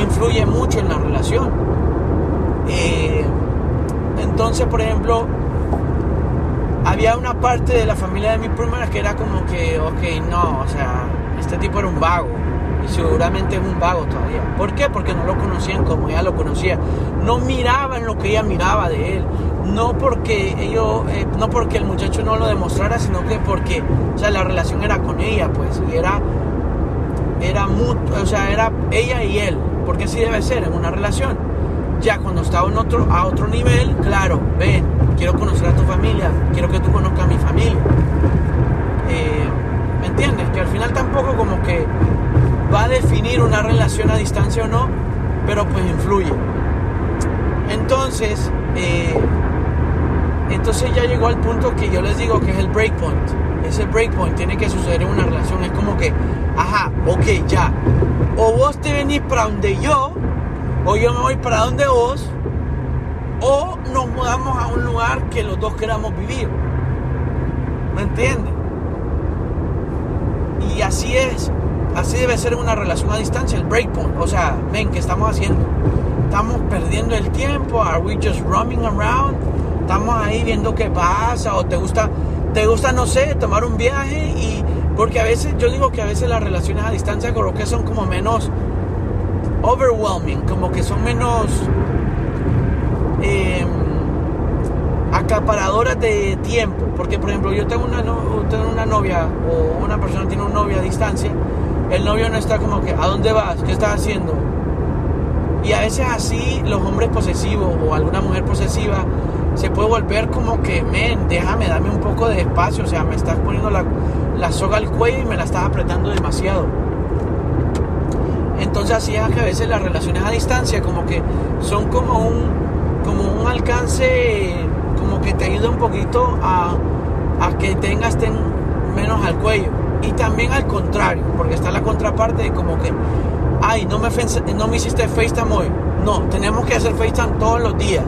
influye mucho en la relación. Eh, entonces, por ejemplo, había una parte de la familia de mi prima que era como que, ok, no, o sea, este tipo era un vago. Y seguramente es un vago todavía. ¿Por qué? Porque no lo conocían como ella lo conocía. No miraban lo que ella miraba de él. No porque ellos, eh, no porque el muchacho no lo demostrara, sino que porque, o sea, la relación era con ella, pues, y era, era mutuo, o sea, era ella y él, porque así debe ser en una relación ya cuando estaba en otro, a otro nivel, claro, ven, quiero conocer a tu familia, quiero que tú conozcas a mi familia. Eh, ¿Me entiendes? Que al final tampoco como que va a definir una relación a distancia o no, pero pues influye. Entonces, eh, entonces ya llegó al punto que yo les digo que es el breakpoint. Ese breakpoint tiene que suceder en una relación. Es como que, ajá, ok, ya. O vos te venís para donde yo, o yo me voy para donde vos, o nos mudamos a un lugar que los dos queramos vivir. ¿Me entiendes? Y así es. Así debe ser una relación a distancia, el breakpoint. O sea, ven, ¿qué estamos haciendo? Estamos perdiendo el tiempo. Are we just roaming around? Estamos ahí viendo qué pasa. O te gusta, te gusta, no sé, tomar un viaje. Y porque a veces, yo digo que a veces las relaciones a distancia creo que son como menos overwhelming, como que son menos eh, acaparadoras de tiempo. Porque, por ejemplo, yo tengo una, tengo una novia o una persona tiene un novio a distancia. El novio no está como que, ¿a dónde vas? ¿Qué estás haciendo? Y a veces así los hombres posesivos o alguna mujer posesiva se puede volver como que, men, déjame, dame un poco de espacio. O sea, me estás poniendo la, la soga al cuello y me la estás apretando demasiado. Entonces así es que a veces las relaciones a distancia como que son como un, como un alcance, como que te ayuda un poquito a, a que tengas ten menos al cuello. Y también al contrario, porque está la contraparte de como que, ay, no me, no me hiciste FaceTime hoy. No, tenemos que hacer FaceTime todos los días.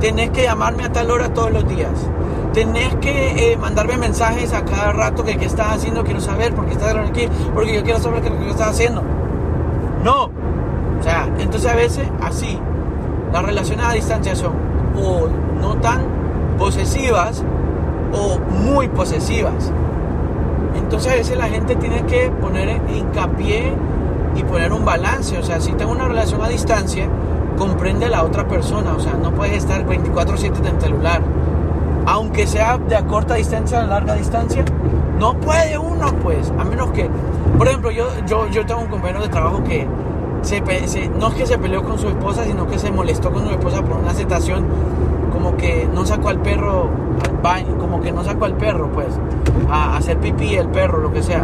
Tenés que llamarme a tal hora todos los días. Tenés que eh, mandarme mensajes a cada rato que qué estás haciendo, quiero saber por qué estás aquí, porque yo quiero saber qué estás haciendo. No. O sea, entonces a veces así, las relaciones a distancia son o no tan posesivas o muy posesivas. Entonces a veces la gente tiene que poner hincapié y poner un balance. O sea, si tengo una relación a distancia, comprende a la otra persona. O sea, no puedes estar 24/7 en el celular. Aunque sea de a corta distancia a larga distancia, no puede uno, pues. A menos que, por ejemplo, yo, yo, yo tengo un compañero de trabajo que se, no es que se peleó con su esposa, sino que se molestó con su esposa por una situación como que no sacó al perro como que no sacó al perro, pues, a hacer pipí el perro, lo que sea.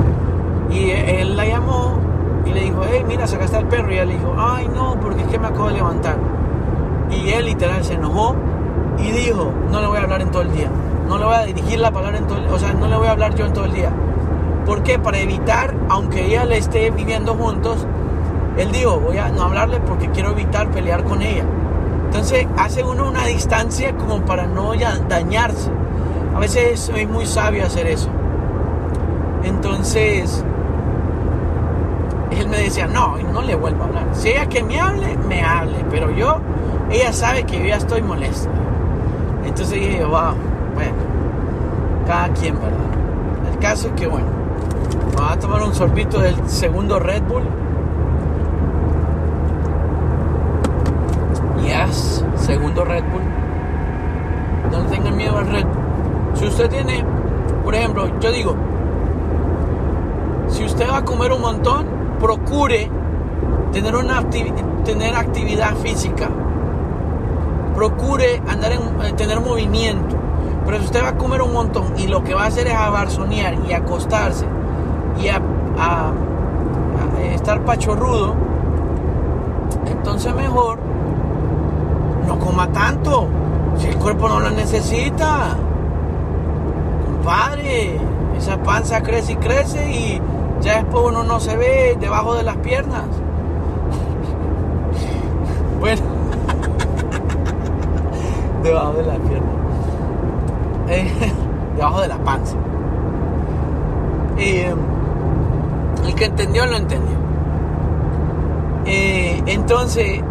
Y él la llamó y le dijo, hey, mira, sacaste al perro. Y ella le dijo, ay, no, porque es que me acabo de levantar. Y él literal se enojó y dijo, no le voy a hablar en todo el día. No le voy a dirigir la palabra en todo el, o sea, no le voy a hablar yo en todo el día. ¿Por qué? Para evitar, aunque ella le esté viviendo juntos, él dijo, voy a no hablarle porque quiero evitar pelear con ella. Entonces hace uno una distancia como para no dañarse. A veces es muy sabio hacer eso. Entonces, él me decía, no, no le vuelvo a hablar. Si ella que me hable, me hable. Pero yo, ella sabe que yo ya estoy molesto. Entonces dije, wow, bueno, cada quien, ¿verdad? El caso es que, bueno, vamos a tomar un sorbito del segundo Red Bull. Yes, segundo Red Bull. No tengan miedo al Red Bull. Si usted tiene, por ejemplo, yo digo, si usted va a comer un montón, procure tener, una tener actividad física. Procure andar en, tener movimiento. Pero si usted va a comer un montón y lo que va a hacer es abarzonear y acostarse y a, a estar pachorrudo, entonces mejor no coma tanto. Si el cuerpo no lo necesita. Compadre, esa panza crece y crece y ya después uno no se ve debajo de las piernas. *laughs* bueno, *laughs* debajo de las piernas. Eh, *laughs* debajo de la panza. Eh, el que entendió, lo entendió. Eh, entonces,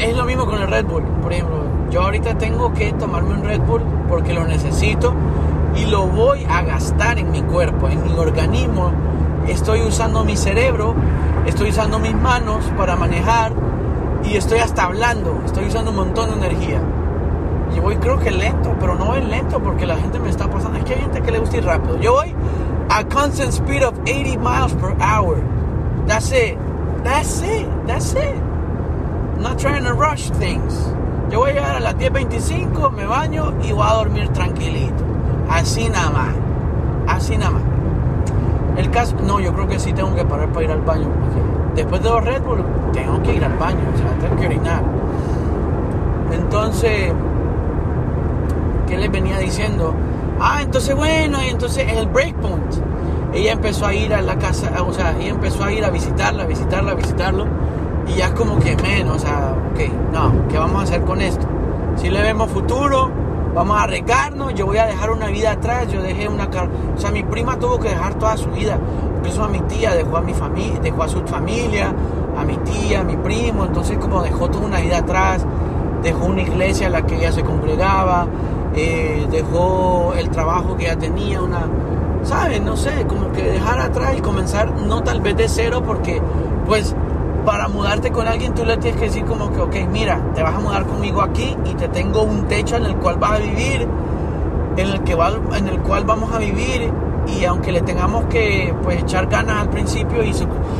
es lo mismo con el Red Bull. Por ejemplo, yo ahorita tengo que tomarme un Red Bull porque lo necesito y lo voy a gastar en mi cuerpo, en mi organismo. Estoy usando mi cerebro, estoy usando mis manos para manejar y estoy hasta hablando, estoy usando un montón de energía. Y voy creo que lento, pero no es lento porque la gente me está pasando. Es que hay gente que le gusta ir rápido. Yo voy a constant speed of 80 miles per hour. That's it. That's it. That's it not trying to rush things. Voy a llegar a las 10.25, me baño y voy a dormir tranquilito. Así nada más. Así nada más. El caso, no, yo creo que sí tengo que parar para ir al baño. Después de los Red Bull, tengo que ir al baño, o sea, tengo que orinar. Entonces, ¿qué les venía diciendo? Ah, entonces bueno, y entonces en el breakpoint, ella empezó a ir a la casa, o sea, ella empezó a ir a visitarla, a visitarla, a visitarlo, y ya como que menos, o sea, ok, no, ¿qué vamos a hacer con esto? Si le vemos futuro, vamos a arriesgarnos, yo voy a dejar una vida atrás, yo dejé una... O sea, mi prima tuvo que dejar toda su vida, incluso a mi tía, dejó a mi familia, dejó a su familia, a mi tía, a mi primo, entonces como dejó toda una vida atrás, dejó una iglesia en la que ella se congregaba, eh, dejó el trabajo que ella tenía, una, ¿sabes? No sé, como que dejar atrás y comenzar, no tal vez de cero, porque pues para mudarte con alguien tú le tienes que decir como que, ok, mira, te vas a mudar conmigo aquí y te tengo un techo en el cual vas a vivir, en el, que va, en el cual vamos a vivir y aunque le tengamos que pues echar ganas al principio y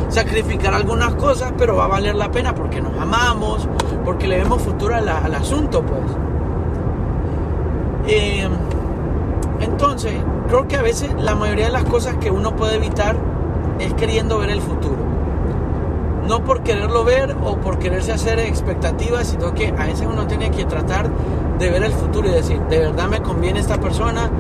sacrificar algunas cosas, pero va a valer la pena porque nos amamos, porque le vemos futuro al, asunto, pues. Eh, entonces, creo que a veces la mayoría de las cosas que uno puede evitar es queriendo ver el futuro. No por quererlo ver o por quererse hacer expectativas, sino que a veces uno tiene que tratar de ver el futuro y decir, de verdad me conviene esta persona,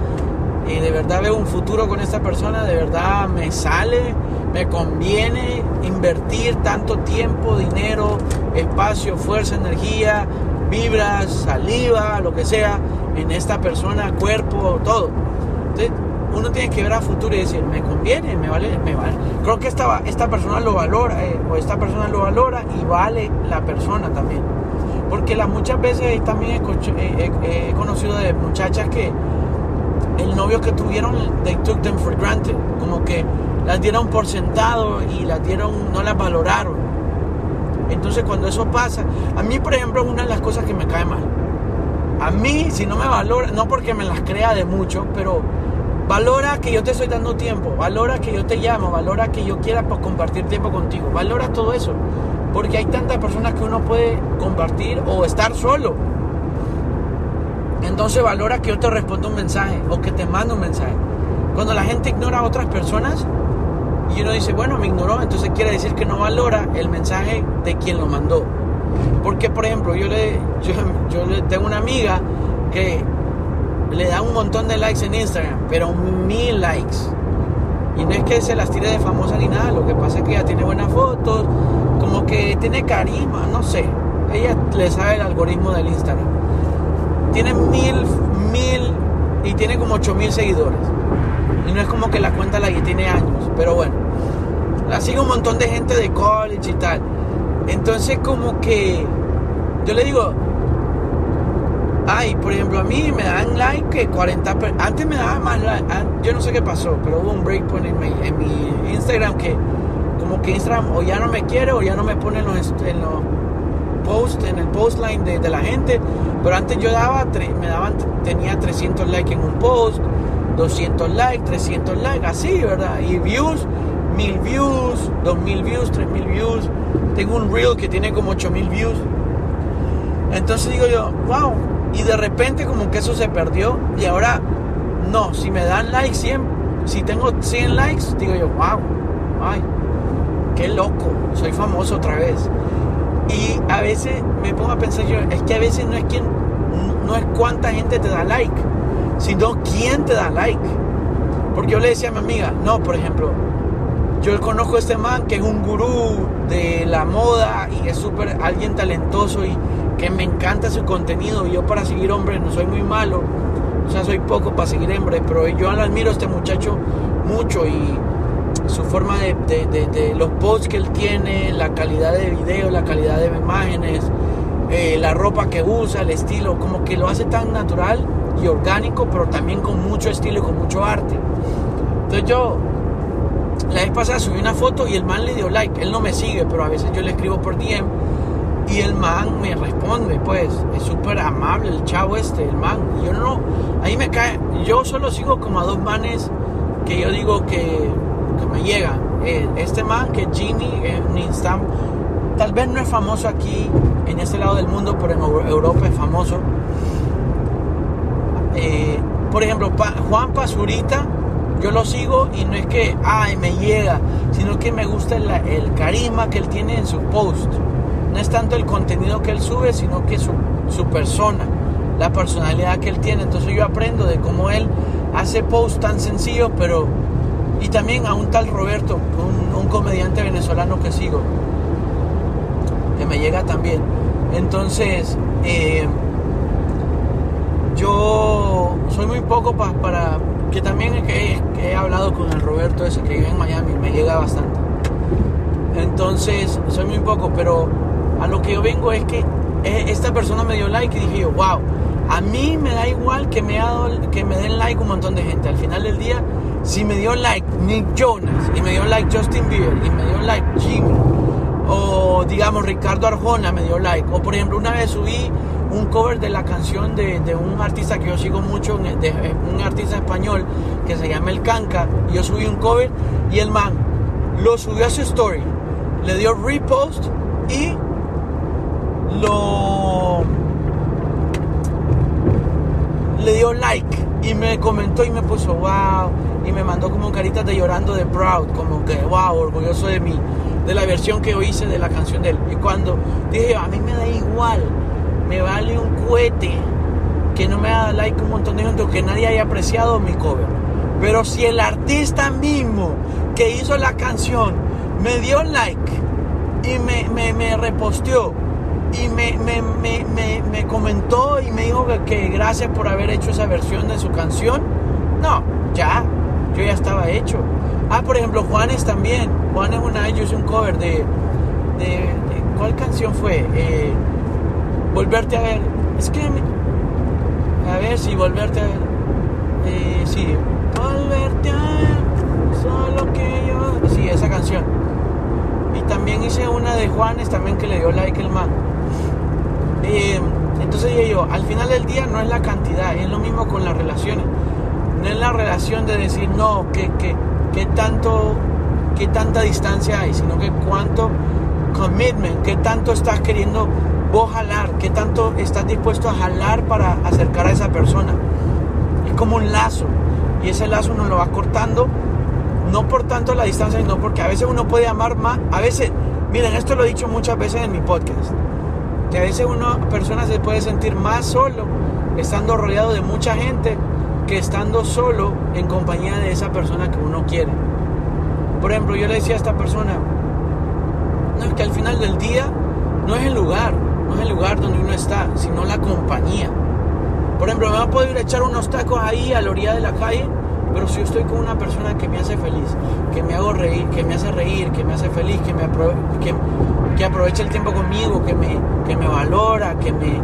y de verdad veo un futuro con esta persona, de verdad me sale, me conviene invertir tanto tiempo, dinero, espacio, fuerza, energía, vibras, saliva, lo que sea, en esta persona, cuerpo, todo. Entonces, uno tiene que ver a futuro y decir, me conviene, me vale, me vale. Creo que esta, esta persona lo valora, eh, o esta persona lo valora y vale la persona también. Porque las muchas veces también he, he conocido de muchachas que el novio que tuvieron, they took them for granted. Como que las dieron por sentado y las dieron, no las valoraron. Entonces cuando eso pasa, a mí por ejemplo es una de las cosas que me cae mal. A mí, si no me valora, no porque me las crea de mucho, pero valora que yo te estoy dando tiempo, valora que yo te llamo, valora que yo quiera pues, compartir tiempo contigo, valora todo eso. Porque hay tantas personas que uno puede compartir o estar solo entonces valora que yo te responda un mensaje o que te mande un mensaje. Cuando la gente ignora a otras personas y uno dice, bueno, me ignoró, entonces quiere decir que no valora el mensaje de quien lo mandó. Porque, por ejemplo, yo le, yo, le tengo una amiga que le da un montón de likes en Instagram, pero mil likes. Y no es que se las tire de famosa ni nada, lo que pasa es que ella tiene buenas fotos, como que tiene carisma, no sé. Ella le sabe el algoritmo del Instagram tiene mil, mil y tiene como ocho mil seguidores. Y no es como que la cuenta la que tiene años, pero bueno. La sigue un montón de gente de college y tal. Entonces como que yo le digo, ay, por ejemplo, a mí me dan like que 40, antes me daba más like, yo no sé qué pasó, pero hubo un breakpoint en mi, en mi Instagram que como que Instagram o ya no me quiere o ya no me pone en los, en los post, en el post line de, la gente. Pero antes yo daba, me daban, tenía 300 likes en un post, 200 likes, 300 likes, así, ¿verdad? Y views, 1000 views, 2000 views, 3000 views. Tengo un reel que tiene como 8000 views. Entonces digo yo, wow. Y de repente como que eso se perdió. Y ahora, no, si me dan likes 100, si tengo 100 likes, digo yo, wow, ay, qué loco, soy famoso otra vez. Y a veces me pongo a pensar yo, es que a veces no es quién, no es cuánta gente te da like, sino quién te da like. Porque yo le decía a mi amiga, no, por ejemplo, yo conozco a este man que es un gurú de la moda y es súper alguien talentoso y que me encanta su contenido. Yo para seguir hombres no soy muy malo, o sea, soy poco para seguir hombres, pero yo admiro a este muchacho mucho y su forma de, de, los posts que él tiene, la calidad de video, la calidad de imágenes, eh, la ropa que usa, el estilo, como que lo hace tan natural y orgánico, pero también con mucho estilo y con mucho arte. Entonces yo la vez pasada subí una foto y el man le dio like, él no me sigue, pero a veces yo le escribo por DM y el man me responde, pues es súper amable el chavo este, el man. yo no, ahí me cae, yo solo sigo como a dos manes que yo digo que me llega. Eh, este man que Genie en Instagram, tal vez no es famoso aquí en este lado del mundo, pero en Europa es famoso. Eh, por ejemplo, Juan Pazurita yo lo sigo y no es que, ay, me llega, sino que me gusta el, el carisma que él tiene en su post. No es tanto el contenido que él sube, sino que su, su persona, la personalidad que él tiene. Entonces yo aprendo de cómo él hace posts tan sencillos, pero... Y también a un tal Roberto, un, un comediante venezolano que sigo, que me llega también. Entonces, eh, yo soy muy poco para que también que, que he hablado con el Roberto ese que vive en Miami, me llega bastante. Entonces, soy muy poco, pero a lo que yo vengo es que eh, esta persona me dio like y dije yo, wow, a mí me da igual que me, que me den like un montón de gente. Al final del día, si me dio like Nick Jonas y me dio like Justin Bieber y me dio like Jimmy o digamos Ricardo Arjona me dio like o por ejemplo una vez subí un cover de la canción de, de un artista que yo sigo mucho, de, un artista español que se llama El Canca. Yo subí un cover y el man lo subió a su story, le dio repost y lo le dio like y me comentó y me puso wow y me mandó como caritas de llorando de proud, como que wow, orgulloso de mí, de la versión que yo hice de la canción de él. Y cuando dije, a mí me da igual me vale un cohete que no me da like un montón de gente que nadie haya apreciado mi cover. Pero si el artista mismo que hizo la canción me dio like y me, me, me reposteó y me, me, comentó y me dijo que, gracias por haber hecho esa versión de su canción, no, ya, yo ya estaba hecho. Ah, por ejemplo, Juanes también. Juanes una vez yo hice un cover de, de, ¿cuál canción fue? Eh, volverte a ver. Es que. A ver si volverte a ver. Eh, sí. Volverte a ver. Solo que yo. Sí, esa canción. Y también hice una de Juanes también que le dio like el man. Eh, entonces yo, al final del día no es la cantidad, es lo mismo con las relaciones. No es la relación de decir, no, que, que, que tanto, que tanta distancia hay, sino que cuánto commitment, que tanto estás queriendo vos jalar, qué tanto estás dispuesto a jalar para acercar a esa persona. Es como un lazo y ese lazo uno lo va cortando, no por tanto la distancia, sino porque a veces uno puede amar más, a veces, miren, esto lo he dicho muchas veces en mi podcast, que a veces una persona se puede sentir más solo estando rodeado de mucha gente que estando solo en compañía de esa persona que uno quiere. Por ejemplo, yo le decía a esta persona, no es que al final del día no es el lugar, no es el lugar donde uno está, sino la compañía. Por ejemplo, me va a poder echar unos tacos ahí a la orilla de la calle, pero si yo estoy con una persona que me hace feliz, que me hago reír, que me hace reír, que me hace feliz, que me que, aprovecha el tiempo conmigo, que me, que me valora, que me,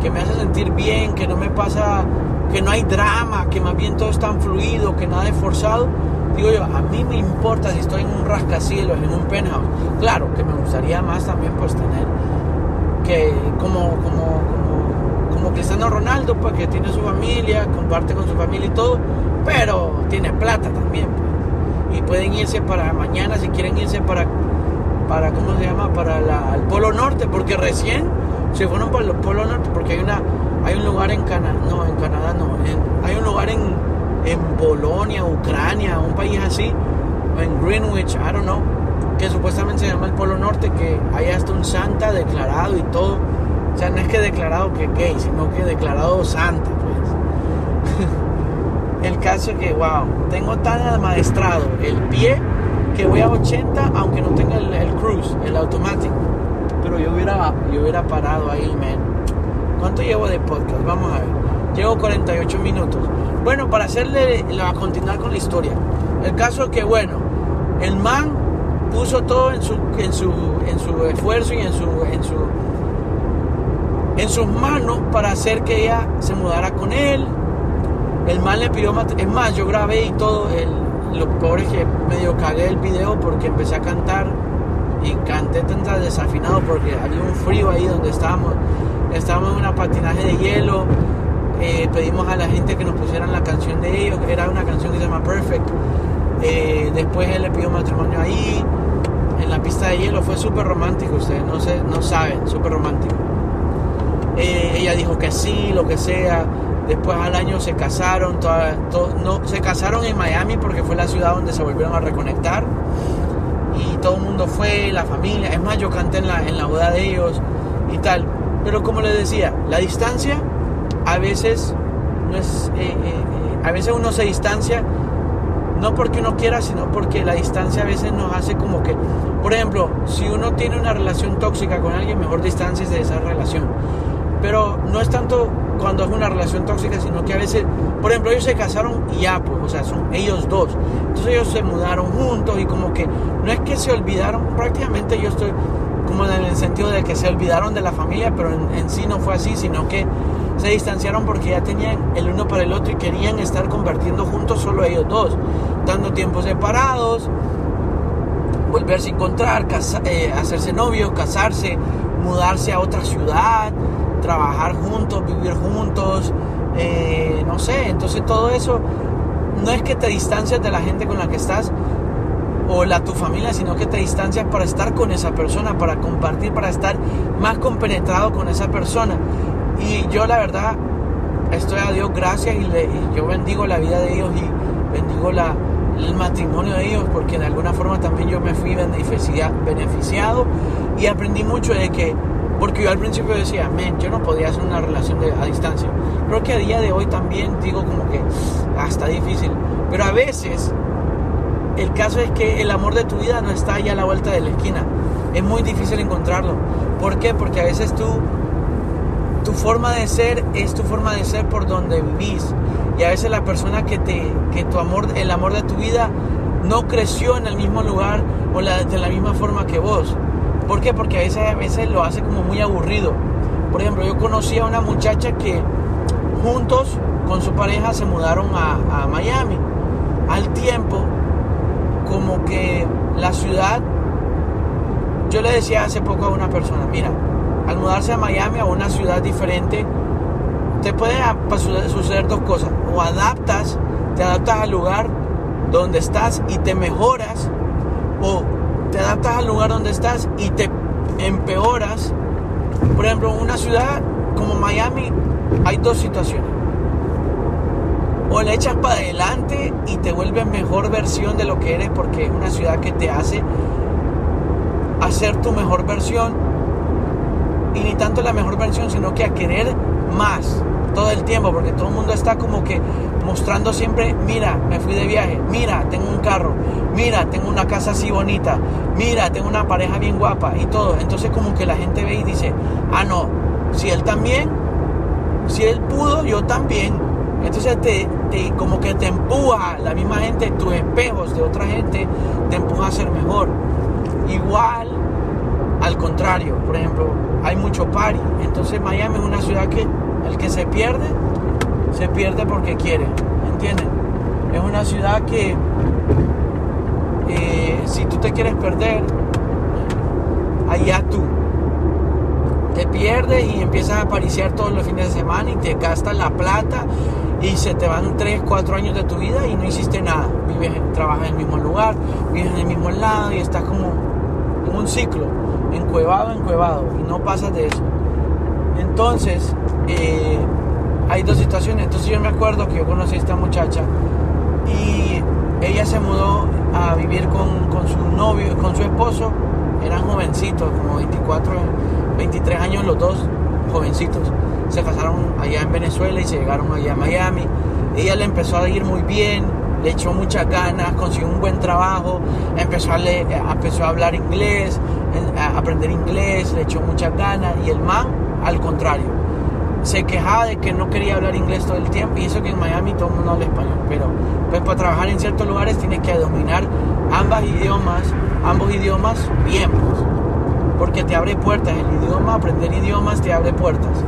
que me hace sentir bien, que no me pasa, que no hay drama, que más bien todo es tan fluido, que nada es forzado. Digo yo, a mí me importa si estoy en un rascacielos, en un penthouse. Claro que me gustaría más también pues tener que como, como, como, Cristiano Ronaldo, pues que tiene su familia, comparte con su familia y todo, pero tiene plata también. Pues. Y pueden irse para mañana si quieren irse para, para ¿cómo se llama? Para el Polo Norte, porque recién se fueron para el Polo Norte, porque hay una hay un lugar en Canadá, no, en Canadá no, hay un lugar en, en Polonia, Ucrania, un país así, en Greenwich, I don't know, que supuestamente se llama el Polo Norte, que hay hasta un santa declarado y todo. O sea, no es que declarado que gay, sino que declarado santa, pues. El caso es que, wow, tengo tan amaestrado el pie que voy a 80 aunque no tenga el, cruise, el automático. Pero yo hubiera, yo hubiera parado ahí, man. ¿Cuánto llevo de podcast? Vamos a ver. Llevo 48 minutos. Bueno, para hacerle, a continuar con la historia. El caso es que, bueno, el man puso todo en su, en su, en su esfuerzo y en su, en su en sus manos para hacer que ella se mudara con él. El mal le pidió Es más, yo grabé y todo. El, lo peor es que medio cagué el video porque empecé a cantar y canté tan desafinado porque había un frío ahí donde estábamos. Estábamos en una patinaje de hielo. Eh, pedimos a la gente que nos pusieran la canción de ellos, que era una canción que se llama Perfect. Eh, después él le pidió matrimonio ahí en la pista de hielo. Fue súper romántico, ustedes no, sé, no saben, súper romántico. Eh, ella dijo que sí, lo que sea. Después al año se casaron, no, se casaron en Miami porque fue la ciudad donde se volvieron a reconectar. Y todo el mundo fue, la familia. Es más, yo canté en la, en la boda de ellos y tal. Pero como les decía, la distancia a veces no es... Eh, eh, eh, a veces uno se distancia no porque uno quiera, sino porque la distancia a veces nos hace como que, por ejemplo, si uno tiene una relación tóxica con alguien, mejor distancia de esa relación. Pero no es tanto cuando es una relación tóxica, sino que a veces, por ejemplo, ellos se casaron y ya, pues, o sea, son ellos dos. Entonces ellos se mudaron juntos y como que no es que se olvidaron, prácticamente yo estoy como en el sentido de que se olvidaron de la familia, pero en, sí no fue así, sino que se distanciaron porque ya tenían el uno para el otro y querían estar convirtiendo juntos solo ellos dos, dando tiempos separados, volverse a encontrar, eh, hacerse novios, casarse, mudarse a otra ciudad, trabajar juntos, vivir juntos, eh, no sé, entonces todo eso no es que te distancias de la gente con la que estás o la tu familia, sino que te distancias para estar con esa persona, para compartir, para estar más compenetrado con esa persona. Y yo la verdad estoy a Dios gracias y, yo bendigo la vida de ellos y bendigo el matrimonio de ellos porque de alguna forma también yo me fui beneficiado y aprendí mucho de que, porque yo al principio decía, men, yo no podía hacer una relación a distancia. Creo que a día de hoy también digo como que hasta difícil, pero a veces el caso es que el amor de tu vida no está allá a la vuelta de la esquina. Es muy difícil encontrarlo. ¿Por qué? Porque a veces tú tu forma de ser es tu forma de ser por donde vivís. Y a veces la persona que te, que tu amor, el amor de tu vida no creció en el mismo lugar o de la misma forma que vos. ¿Por qué? Porque a veces, a veces lo hace como muy aburrido. Por ejemplo, yo conocí a una muchacha que juntos con su pareja se mudaron a, Miami. Al tiempo, como que la ciudad, yo le decía hace poco a una persona, mira, al mudarse a Miami a una ciudad diferente, te pueden suceder dos cosas. O adaptas, te adaptas al lugar donde estás y te mejoras. O te adaptas al lugar donde estás y te empeoras. Por ejemplo, una ciudad como Miami hay dos situaciones. O le echas para adelante y te vuelves mejor versión de lo que eres porque es una ciudad que te hace hacer tu mejor versión y ni tanto la mejor versión, sino que a querer más todo el tiempo, porque todo el mundo está como que mostrando siempre, mira, me fui de viaje, mira, tengo un carro, mira, tengo una casa así bonita, mira, tengo una pareja bien guapa y todo. Entonces como que la gente ve y dice, ah, no, si él también, si él pudo, yo también. Entonces te, te como que te empuja la misma gente, tus espejos de otra gente, te empuja a ser mejor. Igual, al contrario, por ejemplo, hay mucho party. Entonces Miami es una ciudad que el que se pierde, se pierde porque quiere. ¿Entienden? Es una ciudad que eh, si tú te quieres perder, allá tú. Te pierdes y empiezas a aparecer todos los fines de semana y te gastas la plata y se te van 3, 4 años de tu vida y no hiciste nada. Vives, trabajas en el mismo lugar, vives en el mismo lado y estás como en un ciclo encuevado, encuevado, y no pasas de eso. Entonces, eh, hay dos situaciones. Entonces yo me acuerdo que yo conocí a esta muchacha y ella se mudó a vivir con, con su novio, con su esposo, eran jovencitos, como 24, 23 años los dos, jovencitos. Se casaron allá en Venezuela y se llegaron allá a Miami. Ella le empezó a ir muy bien, le echó muchas ganas, consiguió un buen trabajo, empezó a, empezó a hablar inglés, a aprender inglés, le echó muchas ganas y el man, al contrario, se quejaba de que no quería hablar inglés todo el tiempo y eso que en Miami todo el mundo habla español, pero pues para trabajar en ciertos lugares tienes que dominar ambas idiomas, ambos idiomas bien, pues, porque te abre puertas, el idioma, aprender idiomas te abre puertas.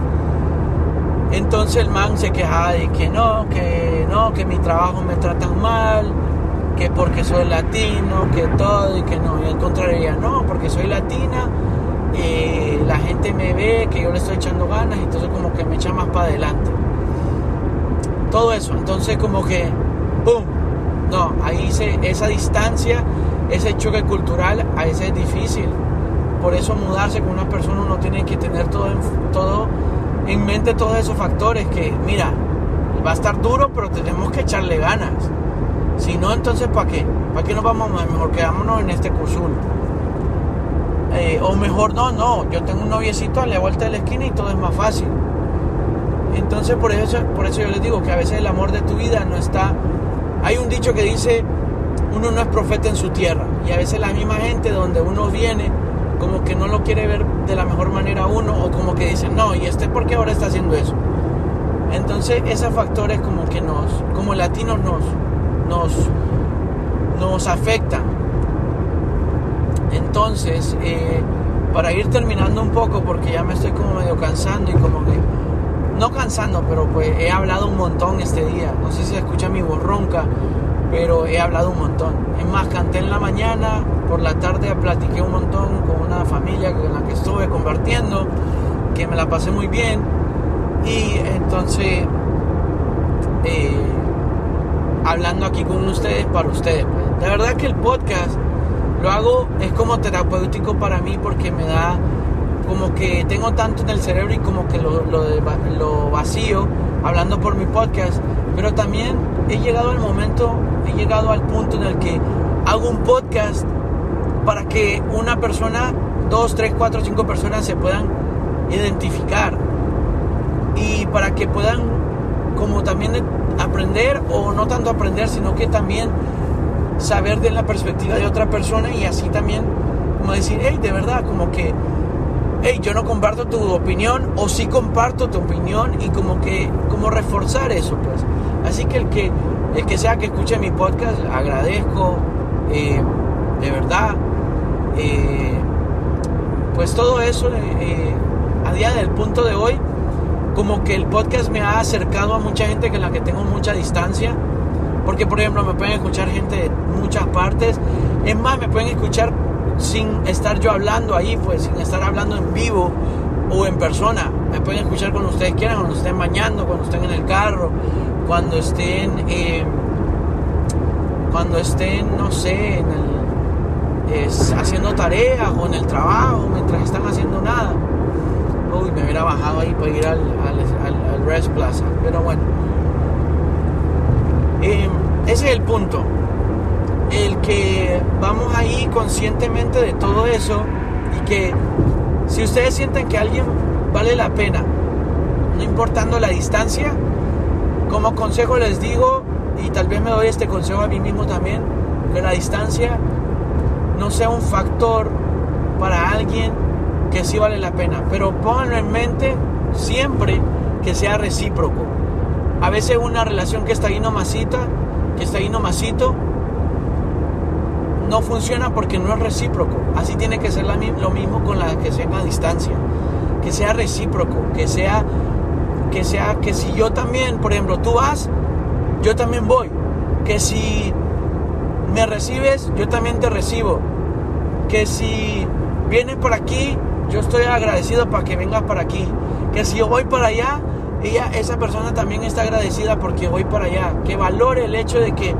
Entonces el man se quejaba de que no, que no, que mi trabajo me tratan mal, que porque soy latino, que todo y que no. Y al contrario, no, porque soy latina, y la gente me ve que yo le estoy echando ganas, entonces como que me echa más para adelante. Todo eso, entonces como que, ¡pum! No, ahí se, esa distancia, ese choque cultural, a veces es difícil. Por eso mudarse con una persona uno tiene que tener todo, todo en mente, todos esos factores que, mira, va a estar duro, pero tenemos que echarle ganas. Si no, entonces ¿para qué? ¿Para qué nos vamos? Mejor quedámonos en este curso eh, o mejor no, no, yo tengo un noviecito a la vuelta de la esquina y todo es más fácil. Entonces por eso, por eso yo les digo que a veces el amor de tu vida no está... Hay un dicho que dice, uno no es profeta en su tierra. Y a veces la misma gente donde uno viene, como que no lo quiere ver de la mejor manera uno, o como que dicen, no, ¿y este por qué ahora está haciendo eso? Entonces esos factores como que nos, como latinos nos, nos, nos afectan. Entonces, eh, para ir terminando un poco, porque ya me estoy como medio cansando y como que, no cansando, pero pues he hablado un montón este día. No sé si escucha mi voz ronca, pero he hablado un montón. Es más, canté en la mañana, por la tarde platiqué un montón con una familia con la que estuve compartiendo, que me la pasé muy bien. Y entonces, eh, hablando aquí con ustedes para ustedes. Pues. De verdad que el podcast lo hago, es como terapéutico para mí porque me da como que tengo tanto en el cerebro y como que lo, lo, vacío hablando por mi podcast, pero también he llegado al momento, he llegado al punto en el que hago un podcast para que una persona, dos, tres, cuatro, cinco personas se puedan identificar y para que puedan como también aprender o no tanto aprender, sino que también saber de la perspectiva de otra persona y así también como decir, hey, de verdad, como que, hey, yo no comparto tu opinión o sí comparto tu opinión y como que, como reforzar eso, pues. Así que el que, el que sea que escuche mi podcast, agradezco, eh, de verdad, eh, pues todo eso, eh, a día del punto de hoy, como que el podcast me ha acercado a mucha gente con la que tengo mucha distancia. Porque, por ejemplo, me pueden escuchar gente de muchas partes. Es más, me pueden escuchar sin estar yo hablando ahí, pues, sin estar hablando en vivo o en persona. Me pueden escuchar cuando ustedes quieran, cuando estén bañando, cuando estén en el carro, cuando estén, eh, cuando estén, no sé, en el, haciendo tareas o en el trabajo, mientras están haciendo nada. Uy, me hubiera bajado ahí para ir al, al, al Rest Plaza. Pero bueno. Eh, ese es el punto. El que vamos ahí conscientemente de todo eso y que si ustedes sienten que alguien vale la pena, no importando la distancia, como consejo les digo, y tal vez me doy este consejo a mí mismo también, que la distancia no sea un factor para alguien que sí vale la pena. Pero pónganlo en mente siempre que sea recíproco. A veces una relación que está ahí nomasita, que está ahí nomasito, no funciona porque no es recíproco. Así tiene que ser lo mismo con la que sea a distancia. Que sea recíproco, que sea, que sea, que si yo también, por ejemplo, tú vas, yo también voy. Que si me recibes, yo también te recibo. Que si vienes por aquí, yo estoy agradecido para que venga para aquí. Que si yo voy para allá, ella, esa persona también está agradecida porque voy para allá. Que valore el hecho de que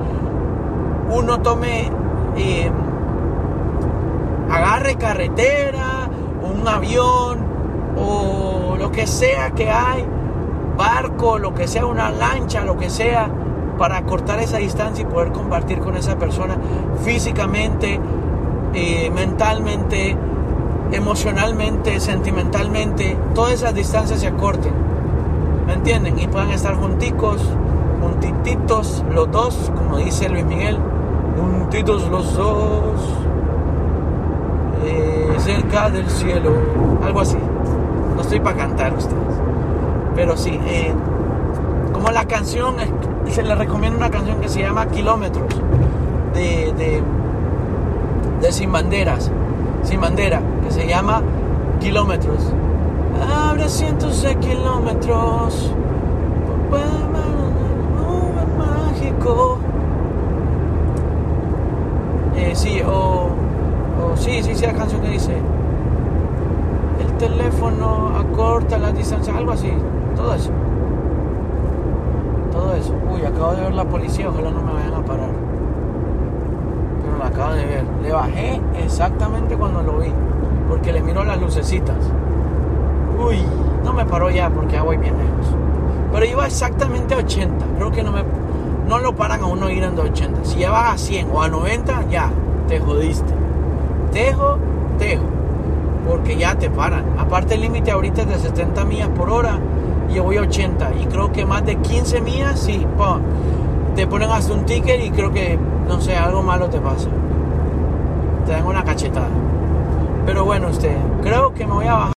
uno tome, eh, agarre carretera, un avión o lo que sea que hay, barco, lo que sea, una lancha, lo que sea, para cortar esa distancia y poder compartir con esa persona físicamente, eh, mentalmente, emocionalmente, sentimentalmente, todas esas distancias se acorten. ¿Me entienden? Y puedan estar junticos, juntititos los dos, como dice Luis Miguel, juntitos los dos, eh, cerca del cielo, algo así. No estoy para cantar ustedes, pero sí, eh, como la canción, se les recomiendo una canción que se llama Kilómetros, de, de, de Sin Banderas sin bandera, que se llama Kilómetros. Habrá cientos de kilómetros, mágico. Eh, sí, o, o sí, sí, sí, la canción que dice el teléfono acorta la distancia, algo así, todo eso. Todo eso. Uy, acabo de ver la policía, ojalá no me vayan a parar acaba de ver. Le bajé exactamente cuando lo vi, porque le miro las lucecitas. Uy, no me paró ya porque ya voy bien lejos. Pero iba exactamente a 80. Creo que no me no lo paran a uno ir en 80. Si ya vas a 100 o a 90, ya, te jodiste. Tejo, tejo. Porque ya te paran. Aparte el límite ahorita es de 70 millas por hora y yo voy a 80. Y creo que más de 15 millas, sí, te ponen hasta un ticket y creo que, no sé, algo malo te pasa. Te dan una cachetada. Pero bueno, usted, creo que me voy a bajar.